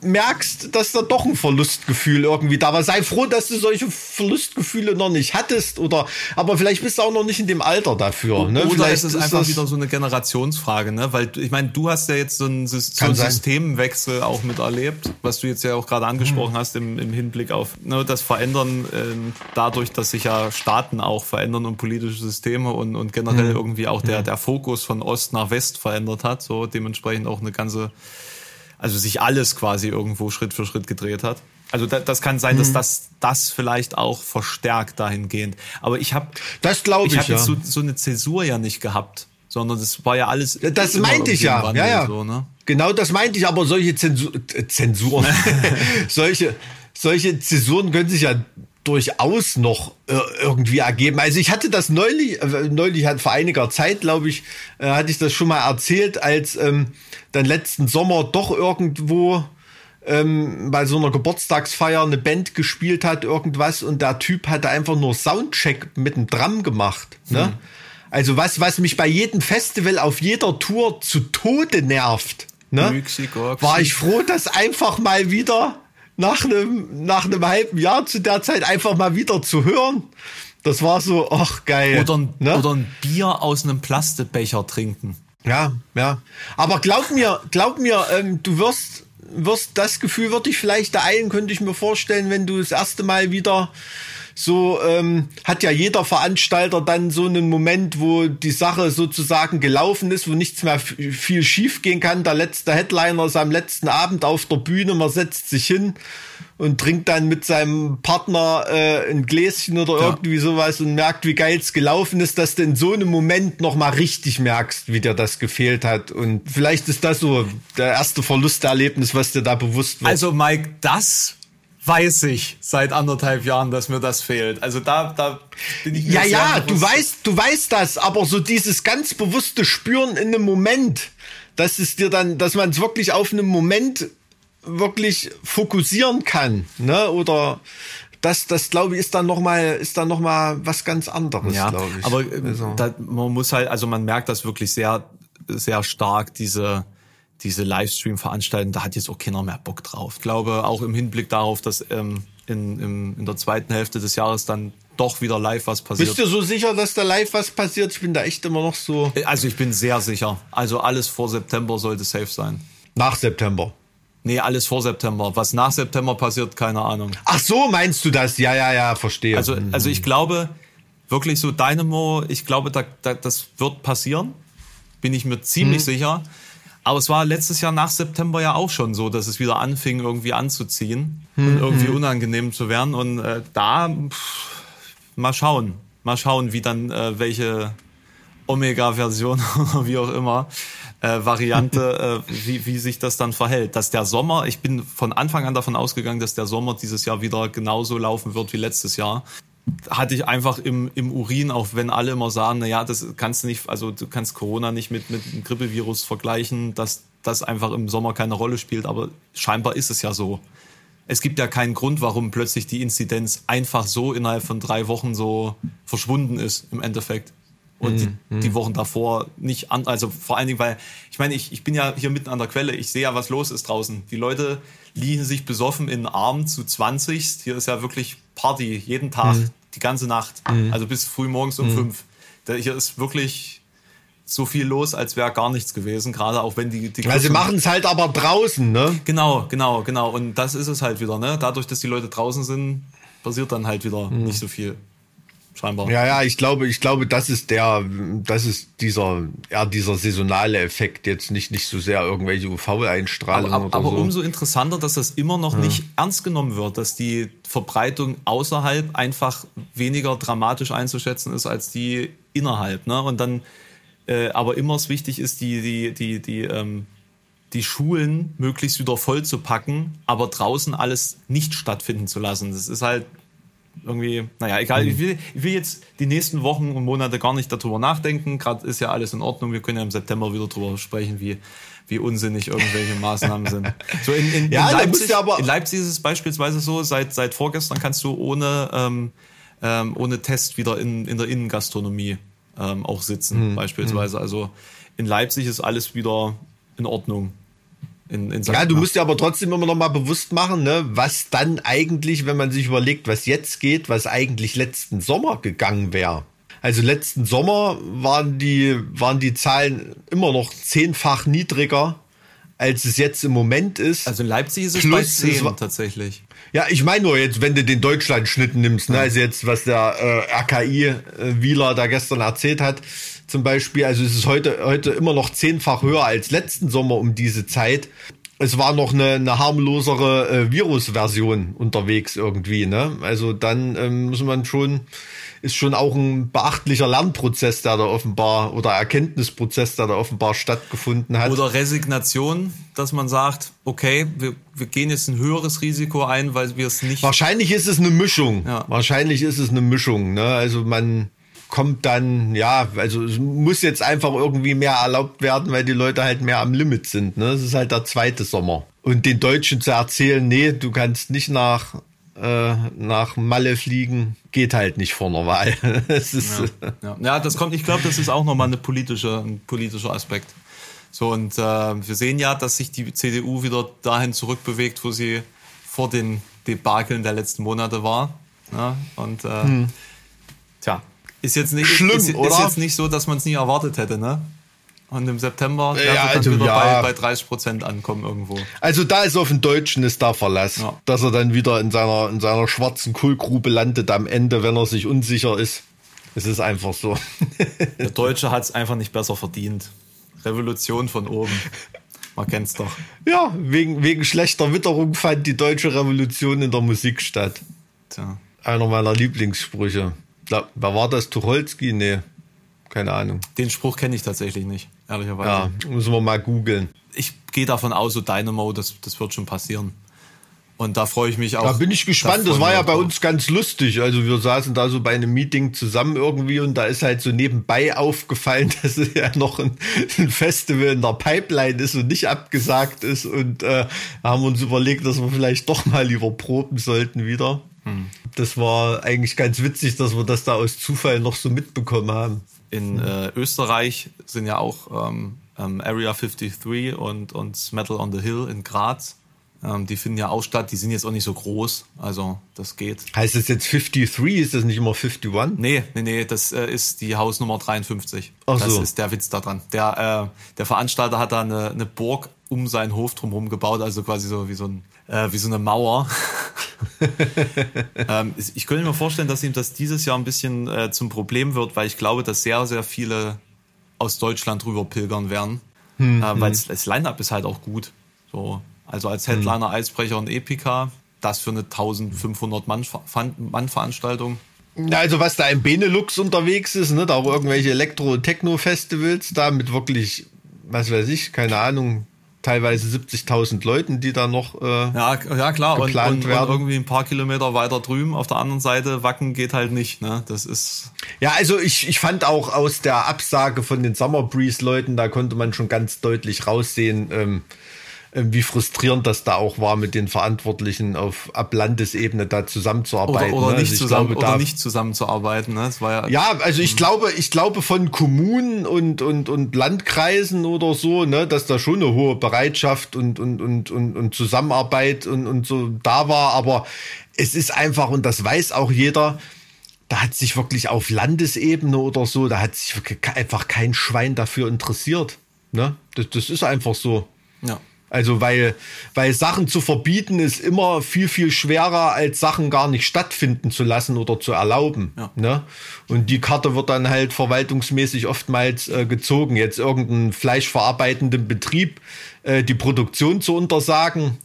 merkst, dass da doch ein Verlustgefühl irgendwie da war. Sei froh, dass du solche Verlustgefühle noch nicht hattest oder, aber vielleicht bist du auch noch nicht in dem Alter dafür. Ne? Oder vielleicht ist es einfach wieder so eine Generationsfrage, ne? Weil ich meine, du hast ja jetzt so einen, so einen Systemwechsel auch miterlebt, was du jetzt ja auch gerade angesprochen mhm. hast im, im Hinblick auf ne, das Verändern äh, dadurch, dass sich ja Staaten auch verändern und politische Systeme und, und generell mhm. irgendwie auch der, mhm. der Fokus von Ost nach West verändert hat. So dementsprechend auch eine ganze, also sich alles quasi irgendwo Schritt für Schritt gedreht hat. Also da, das kann sein, dass mhm. das das vielleicht auch verstärkt dahingehend. Aber ich habe das glaube ich, ich habe ja. so, so eine Zäsur ja nicht gehabt, sondern das war ja alles. Das meinte ich ja, ja, ja. So, ne? Genau, das meinte ich. Aber solche Zensur, äh, Zensuren, [laughs] solche solche Zäsuren können sich ja durchaus noch äh, irgendwie ergeben. Also ich hatte das neulich, äh, neulich hat vor einiger Zeit, glaube ich, äh, hatte ich das schon mal erzählt, als ähm, dann letzten Sommer doch irgendwo ähm, bei so einer Geburtstagsfeier eine Band gespielt hat, irgendwas, und der Typ hatte einfach nur Soundcheck mit dem Drum gemacht. Ne? Hm. Also was, was mich bei jedem Festival auf jeder Tour zu Tode nervt, ne? war ich froh, dass einfach mal wieder nach einem, nach einem halben Jahr zu der Zeit einfach mal wieder zu hören. Das war so, ach geil. Oder, ein, ne? oder ein Bier aus einem Plastikbecher trinken. Ja, ja. Aber glaub mir, glaub mir, ähm, du wirst, wirst das Gefühl wird dich vielleicht ereilen, könnte ich mir vorstellen, wenn du das erste Mal wieder so ähm, hat ja jeder Veranstalter dann so einen Moment, wo die Sache sozusagen gelaufen ist, wo nichts mehr viel schief gehen kann. Der letzte Headliner ist am letzten Abend auf der Bühne, man setzt sich hin und trinkt dann mit seinem Partner äh, ein Gläschen oder ja. irgendwie sowas und merkt, wie geil es gelaufen ist, dass du in so einem Moment noch mal richtig merkst, wie dir das gefehlt hat. Und vielleicht ist das so der erste Verlusterlebnis, was dir da bewusst wird. Also Mike, das weiß ich seit anderthalb Jahren, dass mir das fehlt. Also da, da bin ich mir Ja, ja, bewusst. du weißt, du weißt das, aber so dieses ganz bewusste Spüren in einem Moment, dass es dir dann, dass man es wirklich auf einem Moment wirklich fokussieren kann, ne? Oder das, das glaube ich, ist dann noch mal, ist dann noch mal was ganz anderes, ja, glaube ich. Aber also. da, man muss halt, also man merkt das wirklich sehr, sehr stark, diese, diese Livestream-Veranstaltung, da hat jetzt auch keiner mehr Bock drauf. Ich glaube, auch im Hinblick darauf, dass ähm, in, in, in der zweiten Hälfte des Jahres dann doch wieder live was passiert. Bist du so sicher, dass da live was passiert? Ich bin da echt immer noch so. Also ich bin sehr sicher. Also alles vor September sollte safe sein. Nach September. Nee, alles vor September. Was nach September passiert, keine Ahnung. Ach so, meinst du das? Ja, ja, ja, verstehe. Also, also ich glaube, wirklich so Dynamo, ich glaube, da, da, das wird passieren. Bin ich mir ziemlich mhm. sicher. Aber es war letztes Jahr nach September ja auch schon so, dass es wieder anfing, irgendwie anzuziehen mhm. und irgendwie mhm. unangenehm zu werden. Und äh, da pff, mal schauen. Mal schauen, wie dann äh, welche Omega-Version oder [laughs] wie auch immer äh, Variante, [laughs] äh, wie, wie sich das dann verhält. Dass der Sommer, ich bin von Anfang an davon ausgegangen, dass der Sommer dieses Jahr wieder genauso laufen wird wie letztes Jahr. Hatte ich einfach im, im Urin, auch wenn alle immer sagen, na ja, das kannst du nicht, also du kannst Corona nicht mit, mit einem Grippevirus vergleichen, dass das einfach im Sommer keine Rolle spielt, aber scheinbar ist es ja so. Es gibt ja keinen Grund, warum plötzlich die Inzidenz einfach so innerhalb von drei Wochen so verschwunden ist, im Endeffekt und die, mhm. die, Wochen davor nicht an, also vor allen Dingen, weil ich meine, ich, ich bin ja hier mitten an der Quelle, ich sehe ja, was los ist draußen. Die Leute liegen sich besoffen in den Arm zu 20. Hier ist ja wirklich Party jeden Tag, mhm. Die ganze Nacht, mhm. also bis früh morgens um mhm. fünf. Da, hier ist wirklich so viel los, als wäre gar nichts gewesen, gerade auch wenn die... die Weil sie machen es halt aber draußen, ne? Genau, genau, genau. Und das ist es halt wieder, ne? Dadurch, dass die Leute draußen sind, passiert dann halt wieder mhm. nicht so viel scheinbar. Ja, ja, ich glaube, ich glaube, das ist der, das ist dieser, ja, dieser saisonale Effekt, jetzt nicht, nicht so sehr irgendwelche UV-Einstrahlung aber, aber, aber so. umso interessanter, dass das immer noch ja. nicht ernst genommen wird, dass die Verbreitung außerhalb einfach weniger dramatisch einzuschätzen ist als die innerhalb, ne? Und dann, äh, aber immer es wichtig ist, die, die, die, die, ähm, die Schulen möglichst wieder voll zu packen, aber draußen alles nicht stattfinden zu lassen. Das ist halt irgendwie, naja, egal. Ich, will, ich will jetzt die nächsten Wochen und Monate gar nicht darüber nachdenken. Gerade ist ja alles in Ordnung. Wir können ja im September wieder darüber sprechen, wie, wie unsinnig irgendwelche [laughs] Maßnahmen sind. So in, in, ja, in, Leipzig, in Leipzig ist es beispielsweise so, seit, seit vorgestern kannst du ohne, ähm, ähm, ohne Test wieder in, in der Innengastronomie ähm, auch sitzen, mhm. beispielsweise. Also in Leipzig ist alles wieder in Ordnung in, in Ja, du musst dir aber trotzdem immer noch mal bewusst machen, ne, was dann eigentlich, wenn man sich überlegt, was jetzt geht, was eigentlich letzten Sommer gegangen wäre. Also letzten Sommer waren die, waren die Zahlen immer noch zehnfach niedriger, als es jetzt im Moment ist. Also in Leipzig ist es Plus bei 10 tatsächlich. Ja, ich meine nur jetzt, wenn du den Deutschlandschnitt nimmst, ne, also jetzt, was der äh, RKI äh, Wieler da gestern erzählt hat, zum Beispiel. Also es ist heute, heute immer noch zehnfach höher als letzten Sommer um diese Zeit. Es war noch eine, eine harmlosere äh, Virusversion unterwegs irgendwie. Ne? Also dann ähm, muss man schon, ist schon auch ein beachtlicher Lernprozess, der da offenbar oder Erkenntnisprozess, der da offenbar stattgefunden hat. Oder Resignation, dass man sagt, okay, wir, wir gehen jetzt ein höheres Risiko ein, weil wir es nicht. Wahrscheinlich ist es eine Mischung. Ja. Wahrscheinlich ist es eine Mischung. Ne? Also man kommt dann, ja, also es muss jetzt einfach irgendwie mehr erlaubt werden, weil die Leute halt mehr am Limit sind. Ne? Es ist halt der zweite Sommer. Und den Deutschen zu erzählen, nee, du kannst nicht nach, äh, nach Malle fliegen, geht halt nicht vor einer Wahl. [laughs] das ist, ja, ja. ja, das kommt, ich glaube, das ist auch nochmal eine politische, ein politischer Aspekt. So, und äh, wir sehen ja, dass sich die CDU wieder dahin zurückbewegt, wo sie vor den Debakeln der letzten Monate war. Ja? Und äh, hm. tja, ist jetzt nicht, Schlimm, ist, ist jetzt nicht so, dass man es nie erwartet hätte, ne? Und im September ja, wird also, wieder ja. bei, bei 30 Prozent ankommen irgendwo. Also da ist auf den Deutschen ist da Verlass, ja. dass er dann wieder in seiner, in seiner schwarzen Kohlgrube landet am Ende, wenn er sich unsicher ist. Es ist einfach so. Der [laughs] Deutsche hat es einfach nicht besser verdient. Revolution von oben. Man kennt's doch. Ja, wegen, wegen schlechter Witterung fand die deutsche Revolution in der Musik statt. Tja. Einer meiner Lieblingssprüche glaub, wer war das? Tucholsky? Nee, keine Ahnung. Den Spruch kenne ich tatsächlich nicht, ehrlicherweise. Ja, müssen wir mal googeln. Ich gehe davon aus, so Dynamo, das, das wird schon passieren. Und da freue ich mich auch. Da bin ich gespannt. Da das war ja bei uns ganz lustig. Also wir saßen da so bei einem Meeting zusammen irgendwie und da ist halt so nebenbei aufgefallen, [laughs] dass es ja noch ein, ein Festival in der Pipeline ist und nicht abgesagt ist. Und äh, haben uns überlegt, dass wir vielleicht doch mal lieber proben sollten wieder. Hm. Das war eigentlich ganz witzig, dass wir das da aus Zufall noch so mitbekommen haben. In äh, Österreich sind ja auch ähm, ähm, Area 53 und, und Metal on the Hill in Graz. Ähm, die finden ja auch statt. Die sind jetzt auch nicht so groß. Also das geht. Heißt das jetzt 53? Ist das nicht immer 51? Nee, nee, nee. Das äh, ist die Hausnummer 53. Ach das so. ist der Witz da dran. Der, äh, der Veranstalter hat da eine, eine Burg um seinen Hof drumherum gebaut, also quasi so wie so, ein, äh, wie so eine Mauer. [laughs] ähm, ich könnte mir vorstellen, dass ihm das dieses Jahr ein bisschen äh, zum Problem wird, weil ich glaube, dass sehr, sehr viele aus Deutschland rüber pilgern werden. Hm, äh, weil hm. das Line-Up ist halt auch gut. So, also als Headliner hm. Eisbrecher und Epica, das für eine 1500 Mann, Mann Veranstaltung. Also was da im Benelux unterwegs ist, ne, da auch irgendwelche Elektro-Techno-Festivals, da mit wirklich, was weiß ich, keine Ahnung, teilweise 70.000 Leuten, die da noch äh, ja, ja klar. Und, und, und, irgendwie ein paar Kilometer weiter drüben auf der anderen Seite Wacken geht halt nicht ne? Das ist ja also ich, ich fand auch aus der Absage von den Summer Breeze Leuten da konnte man schon ganz deutlich raussehen ähm, äh, wie frustrierend das da auch war, mit den Verantwortlichen auf ab Landesebene da zusammenzuarbeiten. Oder, oder ne? nicht, also zusammen, glaube, oder nicht zusammenzuarbeiten. Ne? Das war ja, ja, also ich glaube, ich glaube von Kommunen und, und, und Landkreisen oder so, ne, dass da schon eine hohe Bereitschaft und, und, und, und, und Zusammenarbeit und, und so da war. Aber es ist einfach, und das weiß auch jeder, da hat sich wirklich auf Landesebene oder so, da hat sich einfach kein Schwein dafür interessiert. Ne? Das, das ist einfach so. Also weil, weil Sachen zu verbieten ist immer viel, viel schwerer, als Sachen gar nicht stattfinden zu lassen oder zu erlauben. Ja. Ne? Und die Karte wird dann halt verwaltungsmäßig oftmals äh, gezogen. Jetzt irgendeinen fleischverarbeitenden Betrieb äh, die Produktion zu untersagen,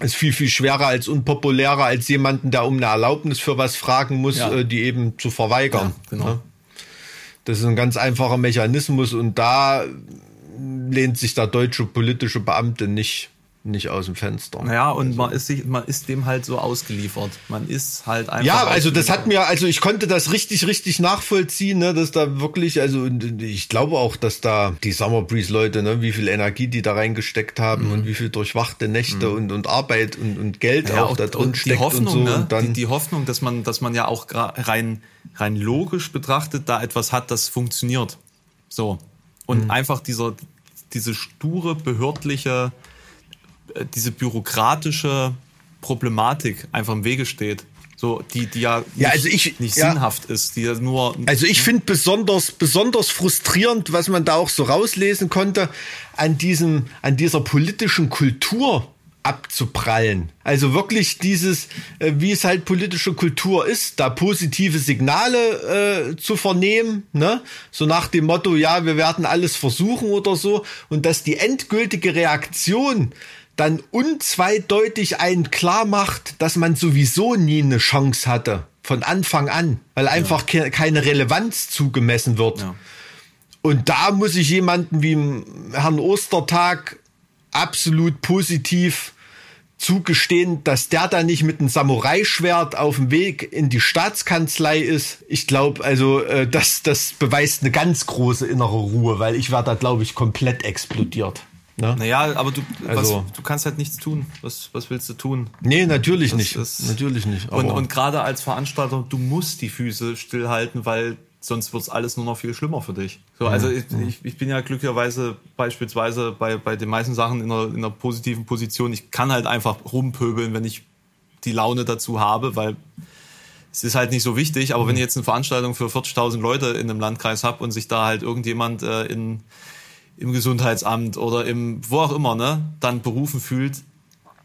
ist viel, viel schwerer als unpopulärer als jemanden, der um eine Erlaubnis für was fragen muss, ja. äh, die eben zu verweigern. Ja, genau. Ne? Das ist ein ganz einfacher Mechanismus und da lehnt sich der deutsche politische Beamte nicht nicht aus dem Fenster. Ja, und also. man ist sich, man ist dem halt so ausgeliefert. Man ist halt einfach. Ja, also das hat mir, also ich konnte das richtig, richtig nachvollziehen, ne, dass da wirklich, also ich glaube auch, dass da die Summer Breeze Leute, ne, wie viel Energie die da reingesteckt haben mhm. und wie viel durchwachte Nächte mhm. und, und Arbeit und, und Geld ja, auch, auch da drin steckt die Hoffnung, und so. Ne? Und dann die, die Hoffnung, dass man, dass man ja auch rein, rein logisch betrachtet da etwas hat, das funktioniert. So. Und mhm. einfach dieser, diese sture behördliche, äh, diese bürokratische Problematik einfach im Wege steht. So, die, die ja, ja also ich, nicht ja, sinnhaft ist, die ja nur. Also ich finde besonders, besonders frustrierend, was man da auch so rauslesen konnte, an diesem, an dieser politischen Kultur, abzuprallen. Also wirklich dieses, äh, wie es halt politische Kultur ist, da positive Signale äh, zu vernehmen, ne? So nach dem Motto, ja, wir werden alles versuchen oder so. Und dass die endgültige Reaktion dann unzweideutig einen klar macht, dass man sowieso nie eine Chance hatte. Von Anfang an. Weil einfach ja. ke keine Relevanz zugemessen wird. Ja. Und da muss ich jemanden wie Herrn Ostertag absolut positiv zugestehen, dass der da nicht mit einem Samurai-Schwert auf dem Weg in die Staatskanzlei ist. Ich glaube, also äh, das, das beweist eine ganz große innere Ruhe, weil ich werde da, glaube ich, komplett explodiert. Ne? Naja, aber du, also, was, du kannst halt nichts tun. Was, was willst du tun? Nee, natürlich das, nicht. Das, natürlich nicht. und, und gerade als Veranstalter, du musst die Füße stillhalten, weil sonst wird es alles nur noch viel schlimmer für dich. So, also ich, ich, ich, bin ja glücklicherweise beispielsweise bei, bei den meisten Sachen in einer, in einer positiven Position. Ich kann halt einfach rumpöbeln, wenn ich die Laune dazu habe, weil es ist halt nicht so wichtig. Aber mhm. wenn ich jetzt eine Veranstaltung für 40.000 Leute in einem Landkreis habe und sich da halt irgendjemand äh, in, im Gesundheitsamt oder im wo auch immer ne, dann berufen fühlt,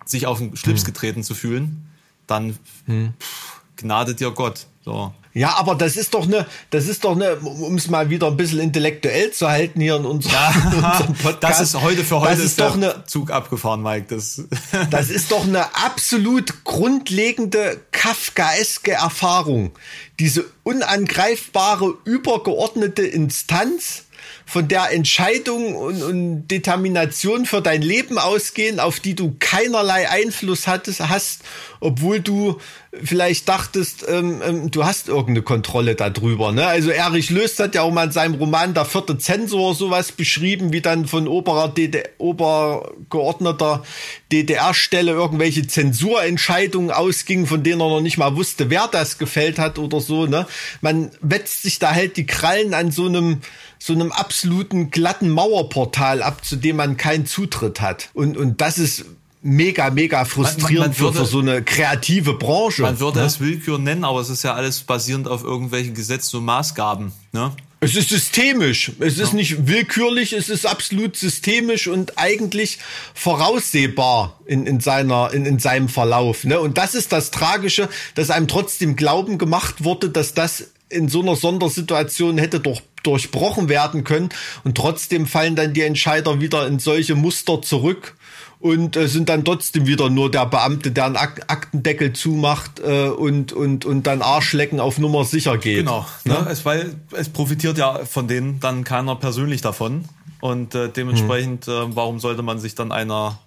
sich auf den Schlips mhm. getreten zu fühlen, dann mhm. pff, gnade dir Gott. So. Ja, aber das ist doch eine, das ist doch eine, um es mal wieder ein bisschen intellektuell zu halten hier in unserem, ja, [laughs] unserem Podcast. Das ist heute für heute das ist, doch eine, Zug abgefahren, Mike. Das, [laughs] das ist doch eine absolut grundlegende Kafkaeske Erfahrung. Diese unangreifbare, übergeordnete Instanz, von der Entscheidung und, und Determination für dein Leben ausgehen, auf die du keinerlei Einfluss hattest, hast, obwohl du vielleicht dachtest, ähm, ähm, du hast irgendeine Kontrolle darüber. Ne? Also Erich Löst hat ja auch mal in seinem Roman Der vierte Zensor sowas beschrieben, wie dann von oberer DD obergeordneter DDR-Stelle irgendwelche Zensurentscheidungen ausgingen, von denen er noch nicht mal wusste, wer das gefällt hat oder so. Ne? Man wetzt sich da halt die Krallen an so einem so einem absoluten glatten Mauerportal ab, zu dem man keinen Zutritt hat. Und, und das ist mega, mega frustrierend man, man würde, für, so eine kreative Branche. Man würde ne? es Willkür nennen, aber es ist ja alles basierend auf irgendwelchen Gesetzen und Maßgaben. Ne? Es ist systemisch. Es ist ja. nicht willkürlich, es ist absolut systemisch und eigentlich voraussehbar in, in, seiner, in, in seinem Verlauf. Ne? Und das ist das Tragische, dass einem trotzdem Glauben gemacht wurde, dass das in so einer Sondersituation hätte durch, durchbrochen werden können. Und trotzdem fallen dann die Entscheider wieder in solche Muster zurück und äh, sind dann trotzdem wieder nur der Beamte, der einen Ak Aktendeckel zumacht äh, und, und, und dann Arschlecken auf Nummer sicher geht. Genau, ne? ne? es, weil es profitiert ja von denen dann keiner persönlich davon. Und äh, dementsprechend, hm. äh, warum sollte man sich dann einer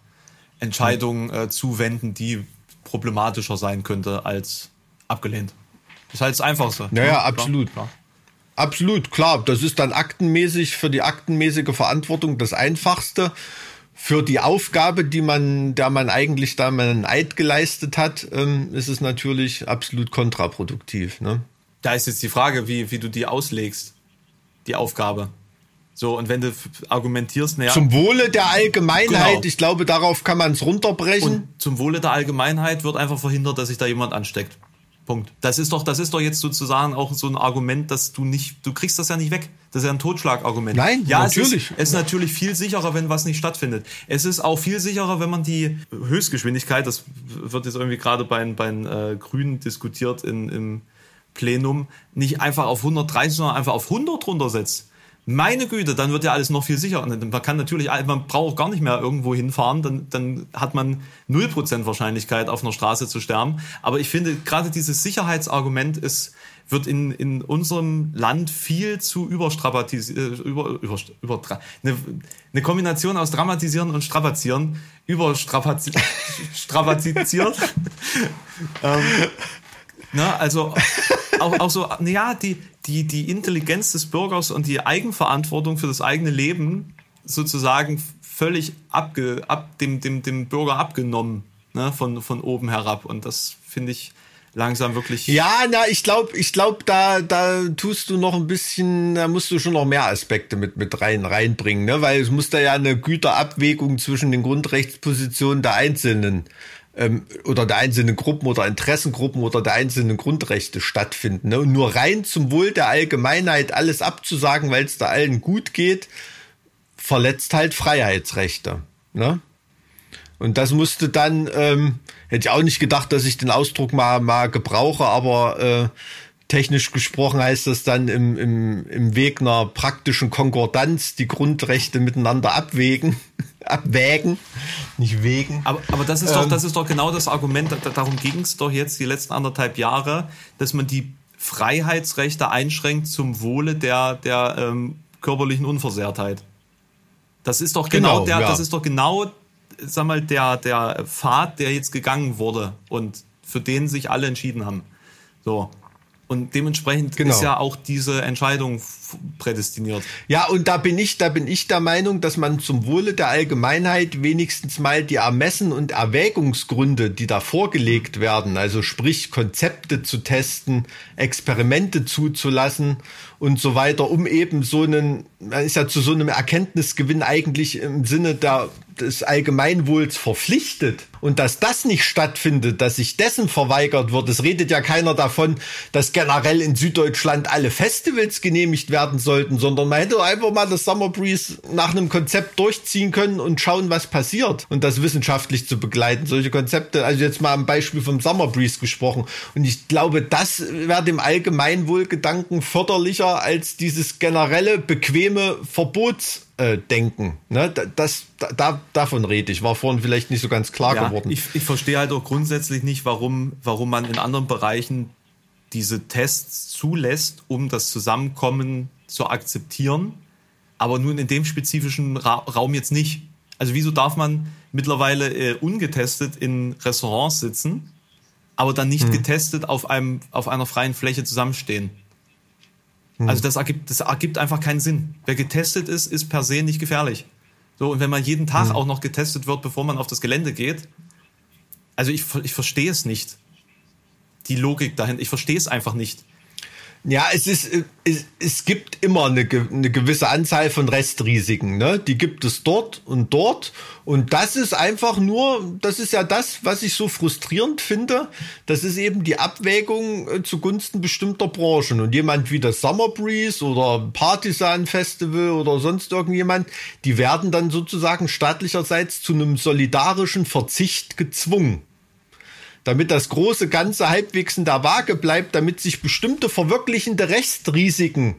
Entscheidung äh, zuwenden, die problematischer sein könnte als abgelehnt? Das ist halt das Einfachste. Naja, ja, absolut. Klar. Absolut, klar. Das ist dann aktenmäßig für die aktenmäßige Verantwortung das Einfachste für die Aufgabe, die man, der man eigentlich da mal einen Eid geleistet hat, ähm, ist es natürlich absolut kontraproduktiv. Ne? Da ist jetzt die Frage, wie, wie du die auslegst, die Aufgabe. So, und wenn du argumentierst, naja. Zum Wohle der Allgemeinheit, genau. ich glaube, darauf kann man es runterbrechen. Und zum Wohle der Allgemeinheit wird einfach verhindert, dass sich da jemand ansteckt. Punkt. Das ist doch, das ist doch jetzt sozusagen auch so ein Argument, dass du nicht, du kriegst das ja nicht weg. Das ist ja ein Totschlagargument. Nein, ja, natürlich. Es ist, es ist natürlich viel sicherer, wenn was nicht stattfindet. Es ist auch viel sicherer, wenn man die Höchstgeschwindigkeit, das wird jetzt irgendwie gerade bei, bei den äh, Grünen diskutiert in, im Plenum, nicht einfach auf 130, sondern einfach auf 100 runtersetzt meine Güte, dann wird ja alles noch viel sicherer. Man kann natürlich, man braucht auch gar nicht mehr irgendwo hinfahren, dann, dann hat man 0% Wahrscheinlichkeit, auf einer Straße zu sterben. Aber ich finde, gerade dieses Sicherheitsargument ist, wird in, in unserem Land viel zu überstrapatisiert, äh, über, über, über, eine, eine Kombination aus dramatisieren und strapazieren, überstrapaziert. [laughs] [laughs] ähm, na, also auch, auch so, naja, die, die, die Intelligenz des Bürgers und die Eigenverantwortung für das eigene Leben sozusagen völlig abge, ab, dem, dem, dem Bürger abgenommen, ne, von, von oben herab. Und das finde ich langsam wirklich. Ja, na, ich glaube, ich glaube, da, da tust du noch ein bisschen, da musst du schon noch mehr Aspekte mit, mit rein, reinbringen, ne, weil es muss da ja eine Güterabwägung zwischen den Grundrechtspositionen der Einzelnen ähm, oder der einzelnen Gruppen oder Interessengruppen oder der einzelnen Grundrechte stattfinden. Ne? Und nur rein zum Wohl der Allgemeinheit alles abzusagen, weil es da allen gut geht, verletzt halt Freiheitsrechte. Ne? Und das musste dann, ähm, hätte ich auch nicht gedacht, dass ich den Ausdruck mal, mal gebrauche, aber äh, technisch gesprochen heißt das dann im, im, im Weg einer praktischen Konkordanz die Grundrechte miteinander abwägen, [laughs] abwägen, nicht wegen. Aber, aber das ist ähm, doch, das ist doch genau das Argument, darum ging es doch jetzt die letzten anderthalb Jahre, dass man die Freiheitsrechte einschränkt zum Wohle der, der ähm, körperlichen Unversehrtheit. Das ist doch genau, genau der, ja. das ist doch genau, sag mal, der, der Pfad, der jetzt gegangen wurde und für den sich alle entschieden haben. So. Und dementsprechend genau. ist ja auch diese Entscheidung prädestiniert. Ja, und da bin ich, da bin ich der Meinung, dass man zum Wohle der Allgemeinheit wenigstens mal die Ermessen und Erwägungsgründe, die da vorgelegt werden, also sprich Konzepte zu testen, Experimente zuzulassen und so weiter, um eben so einen, man ist ja zu so einem Erkenntnisgewinn eigentlich im Sinne der des Allgemeinwohls verpflichtet und dass das nicht stattfindet, dass sich dessen verweigert wird. Es redet ja keiner davon, dass generell in Süddeutschland alle Festivals genehmigt werden sollten, sondern man hätte einfach mal das Summer Breeze nach einem Konzept durchziehen können und schauen, was passiert und das wissenschaftlich zu begleiten. Solche Konzepte, also jetzt mal am Beispiel vom Summer Breeze gesprochen. Und ich glaube, das wäre dem Allgemeinwohlgedanken förderlicher als dieses generelle, bequeme Verbots äh, denken. Ne? Das, da, davon rede ich. War vorhin vielleicht nicht so ganz klar ja, geworden. Ich, ich verstehe halt auch grundsätzlich nicht, warum, warum man in anderen Bereichen diese Tests zulässt, um das Zusammenkommen zu akzeptieren, aber nun in dem spezifischen Ra Raum jetzt nicht. Also wieso darf man mittlerweile äh, ungetestet in Restaurants sitzen, aber dann nicht hm. getestet auf einem auf einer freien Fläche zusammenstehen? Mhm. Also das ergibt, das ergibt einfach keinen Sinn. Wer getestet ist, ist per se nicht gefährlich. So, und wenn man jeden Tag mhm. auch noch getestet wird, bevor man auf das Gelände geht, also ich, ich verstehe es nicht. Die Logik dahin, ich verstehe es einfach nicht. Ja, es ist, es, es gibt immer eine, eine gewisse Anzahl von Restrisiken, ne? Die gibt es dort und dort. Und das ist einfach nur, das ist ja das, was ich so frustrierend finde. Das ist eben die Abwägung äh, zugunsten bestimmter Branchen. Und jemand wie das Summer Breeze oder Partisan Festival oder sonst irgendjemand, die werden dann sozusagen staatlicherseits zu einem solidarischen Verzicht gezwungen damit das große Ganze halbwegs in der Waage bleibt, damit sich bestimmte verwirklichende Restrisiken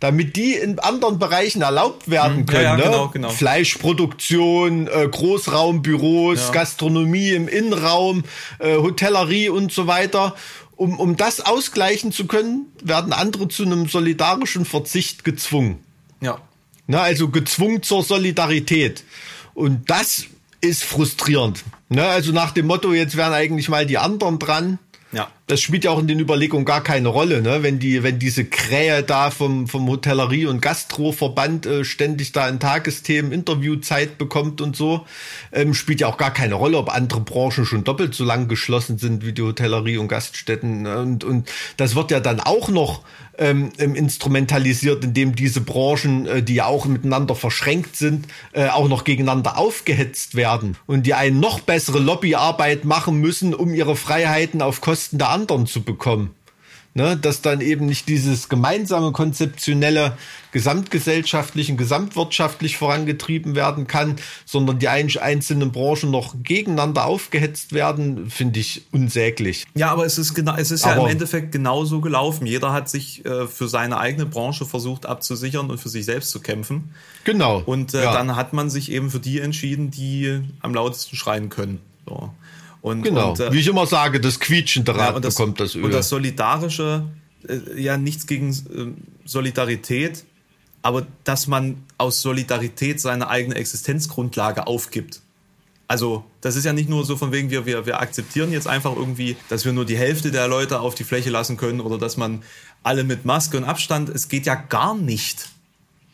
damit die in anderen Bereichen erlaubt werden hm, können. Ja, ja, ne? genau, genau. Fleischproduktion, äh, Großraumbüros, ja. Gastronomie im Innenraum, äh, Hotellerie und so weiter. Um, um das ausgleichen zu können, werden andere zu einem solidarischen Verzicht gezwungen. Ja. Na, also gezwungen zur Solidarität. Und das ist frustrierend. Ne? Also nach dem Motto, jetzt wären eigentlich mal die anderen dran. Ja. Das spielt ja auch in den Überlegungen gar keine Rolle, ne? Wenn die, wenn diese Krähe da vom, vom Hotellerie- und Gastroverband äh, ständig da in Tagesthemen Interviewzeit bekommt und so, ähm, spielt ja auch gar keine Rolle, ob andere Branchen schon doppelt so lang geschlossen sind wie die Hotellerie und Gaststätten. Ne? Und, und das wird ja dann auch noch ähm, ähm, instrumentalisiert, indem diese Branchen, äh, die ja auch miteinander verschränkt sind, äh, auch noch gegeneinander aufgehetzt werden und die eine noch bessere Lobbyarbeit machen müssen, um ihre Freiheiten auf Kosten der anderen zu bekommen ne, dass dann eben nicht dieses gemeinsame konzeptionelle gesamtgesellschaftlich und gesamtwirtschaftlich vorangetrieben werden kann, sondern die einzelnen Branchen noch gegeneinander aufgehetzt werden, finde ich unsäglich. Ja, aber es ist genau, es ist aber ja im Endeffekt genauso gelaufen. Jeder hat sich äh, für seine eigene Branche versucht abzusichern und für sich selbst zu kämpfen. Genau. Und äh, ja. dann hat man sich eben für die entschieden, die am lautesten schreien können. So. Und, genau, und, äh, wie ich immer sage, das quietschende Rad ja, das, bekommt das Öl. Und das Solidarische, äh, ja nichts gegen äh, Solidarität, aber dass man aus Solidarität seine eigene Existenzgrundlage aufgibt. Also das ist ja nicht nur so von wegen, wir, wir, wir akzeptieren jetzt einfach irgendwie, dass wir nur die Hälfte der Leute auf die Fläche lassen können oder dass man alle mit Maske und Abstand, es geht ja gar nicht.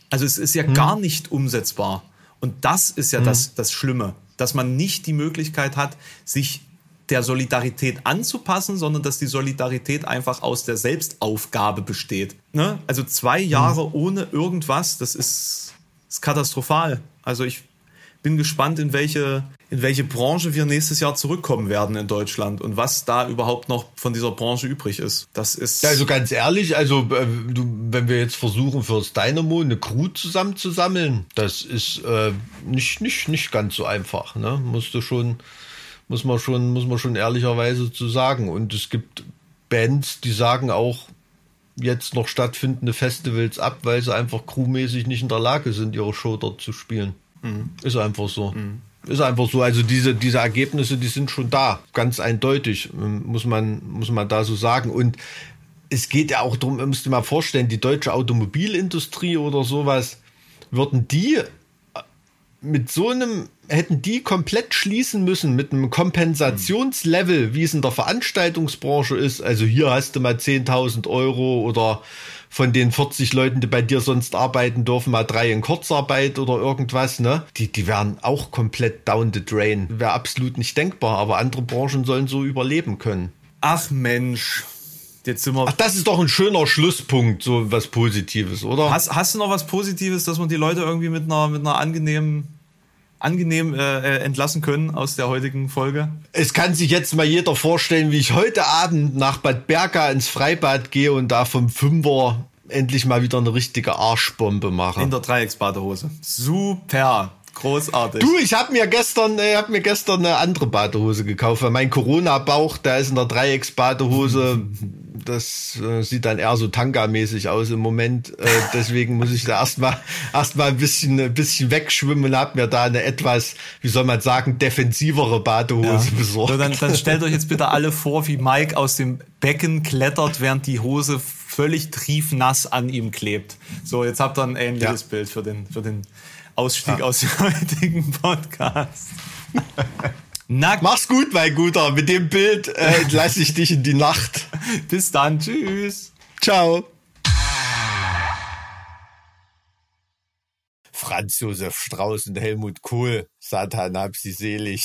Also es ist ja hm. gar nicht umsetzbar. Und das ist ja hm. das, das Schlimme dass man nicht die Möglichkeit hat, sich der Solidarität anzupassen, sondern dass die Solidarität einfach aus der Selbstaufgabe besteht. Ne? Also zwei Jahre mhm. ohne irgendwas, das ist, ist katastrophal. Also ich bin gespannt, in welche, in welche Branche wir nächstes Jahr zurückkommen werden in Deutschland und was da überhaupt noch von dieser Branche übrig ist. Das ist. Also ganz ehrlich, also äh, wenn wir jetzt versuchen, fürs Dynamo eine Crew zusammenzusammeln, das ist äh, nicht, nicht, nicht ganz so einfach. Ne? Musst du schon, muss man schon, muss man schon ehrlicherweise zu sagen. Und es gibt Bands, die sagen auch, jetzt noch stattfindende Festivals ab, weil sie einfach crewmäßig nicht in der Lage sind, ihre Show dort zu spielen. Mhm. Ist einfach so. Mhm. Ist einfach so. Also diese, diese Ergebnisse, die sind schon da. Ganz eindeutig, ähm, muss man, muss man da so sagen. Und es geht ja auch darum, müsst ihr mal vorstellen, die deutsche Automobilindustrie oder sowas, würden die mit so einem, hätten die komplett schließen müssen mit einem Kompensationslevel, wie es in der Veranstaltungsbranche ist. Also hier hast du mal 10.000 Euro oder von den 40 Leuten, die bei dir sonst arbeiten dürfen, mal drei in Kurzarbeit oder irgendwas, ne? Die, die wären auch komplett down the drain. Wäre absolut nicht denkbar, aber andere Branchen sollen so überleben können. Ach Mensch. Jetzt sind wir Ach, das ist doch ein schöner Schlusspunkt, so was Positives, oder? Hast, hast du noch was Positives, dass man die Leute irgendwie mit einer, mit einer angenehmen angenehm äh, äh, entlassen können aus der heutigen Folge? Es kann sich jetzt mal jeder vorstellen, wie ich heute Abend nach Bad Berka ins Freibad gehe und da vom Fünfer endlich mal wieder eine richtige Arschbombe mache. In der Dreiecksbadehose. Super. Großartig. Du, ich habe mir gestern, ich hab mir gestern eine andere Badehose gekauft, weil mein Corona-Bauch, der ist in der Dreiecksbadehose. [laughs] Das äh, sieht dann eher so Tanga-mäßig aus im Moment. Äh, deswegen muss ich da erstmal [laughs] erstmal ein bisschen ein bisschen wegschwimmen und habe mir da eine etwas, wie soll man sagen, defensivere Badehose ja. besorgt. So, dann, dann stellt euch jetzt bitte alle vor, wie Mike aus dem Becken klettert, während die Hose völlig triefnass an ihm klebt. So, jetzt habt ihr ein ähnliches ja. Bild für den für den Ausstieg ja. aus dem [laughs] heutigen Podcast. Nackt. Mach's gut, mein Guter. Mit dem Bild äh, lasse ich dich in die Nacht. Bis dann. Tschüss. Ciao. Franz Josef Strauß und Helmut Kohl. Satan hab sie selig.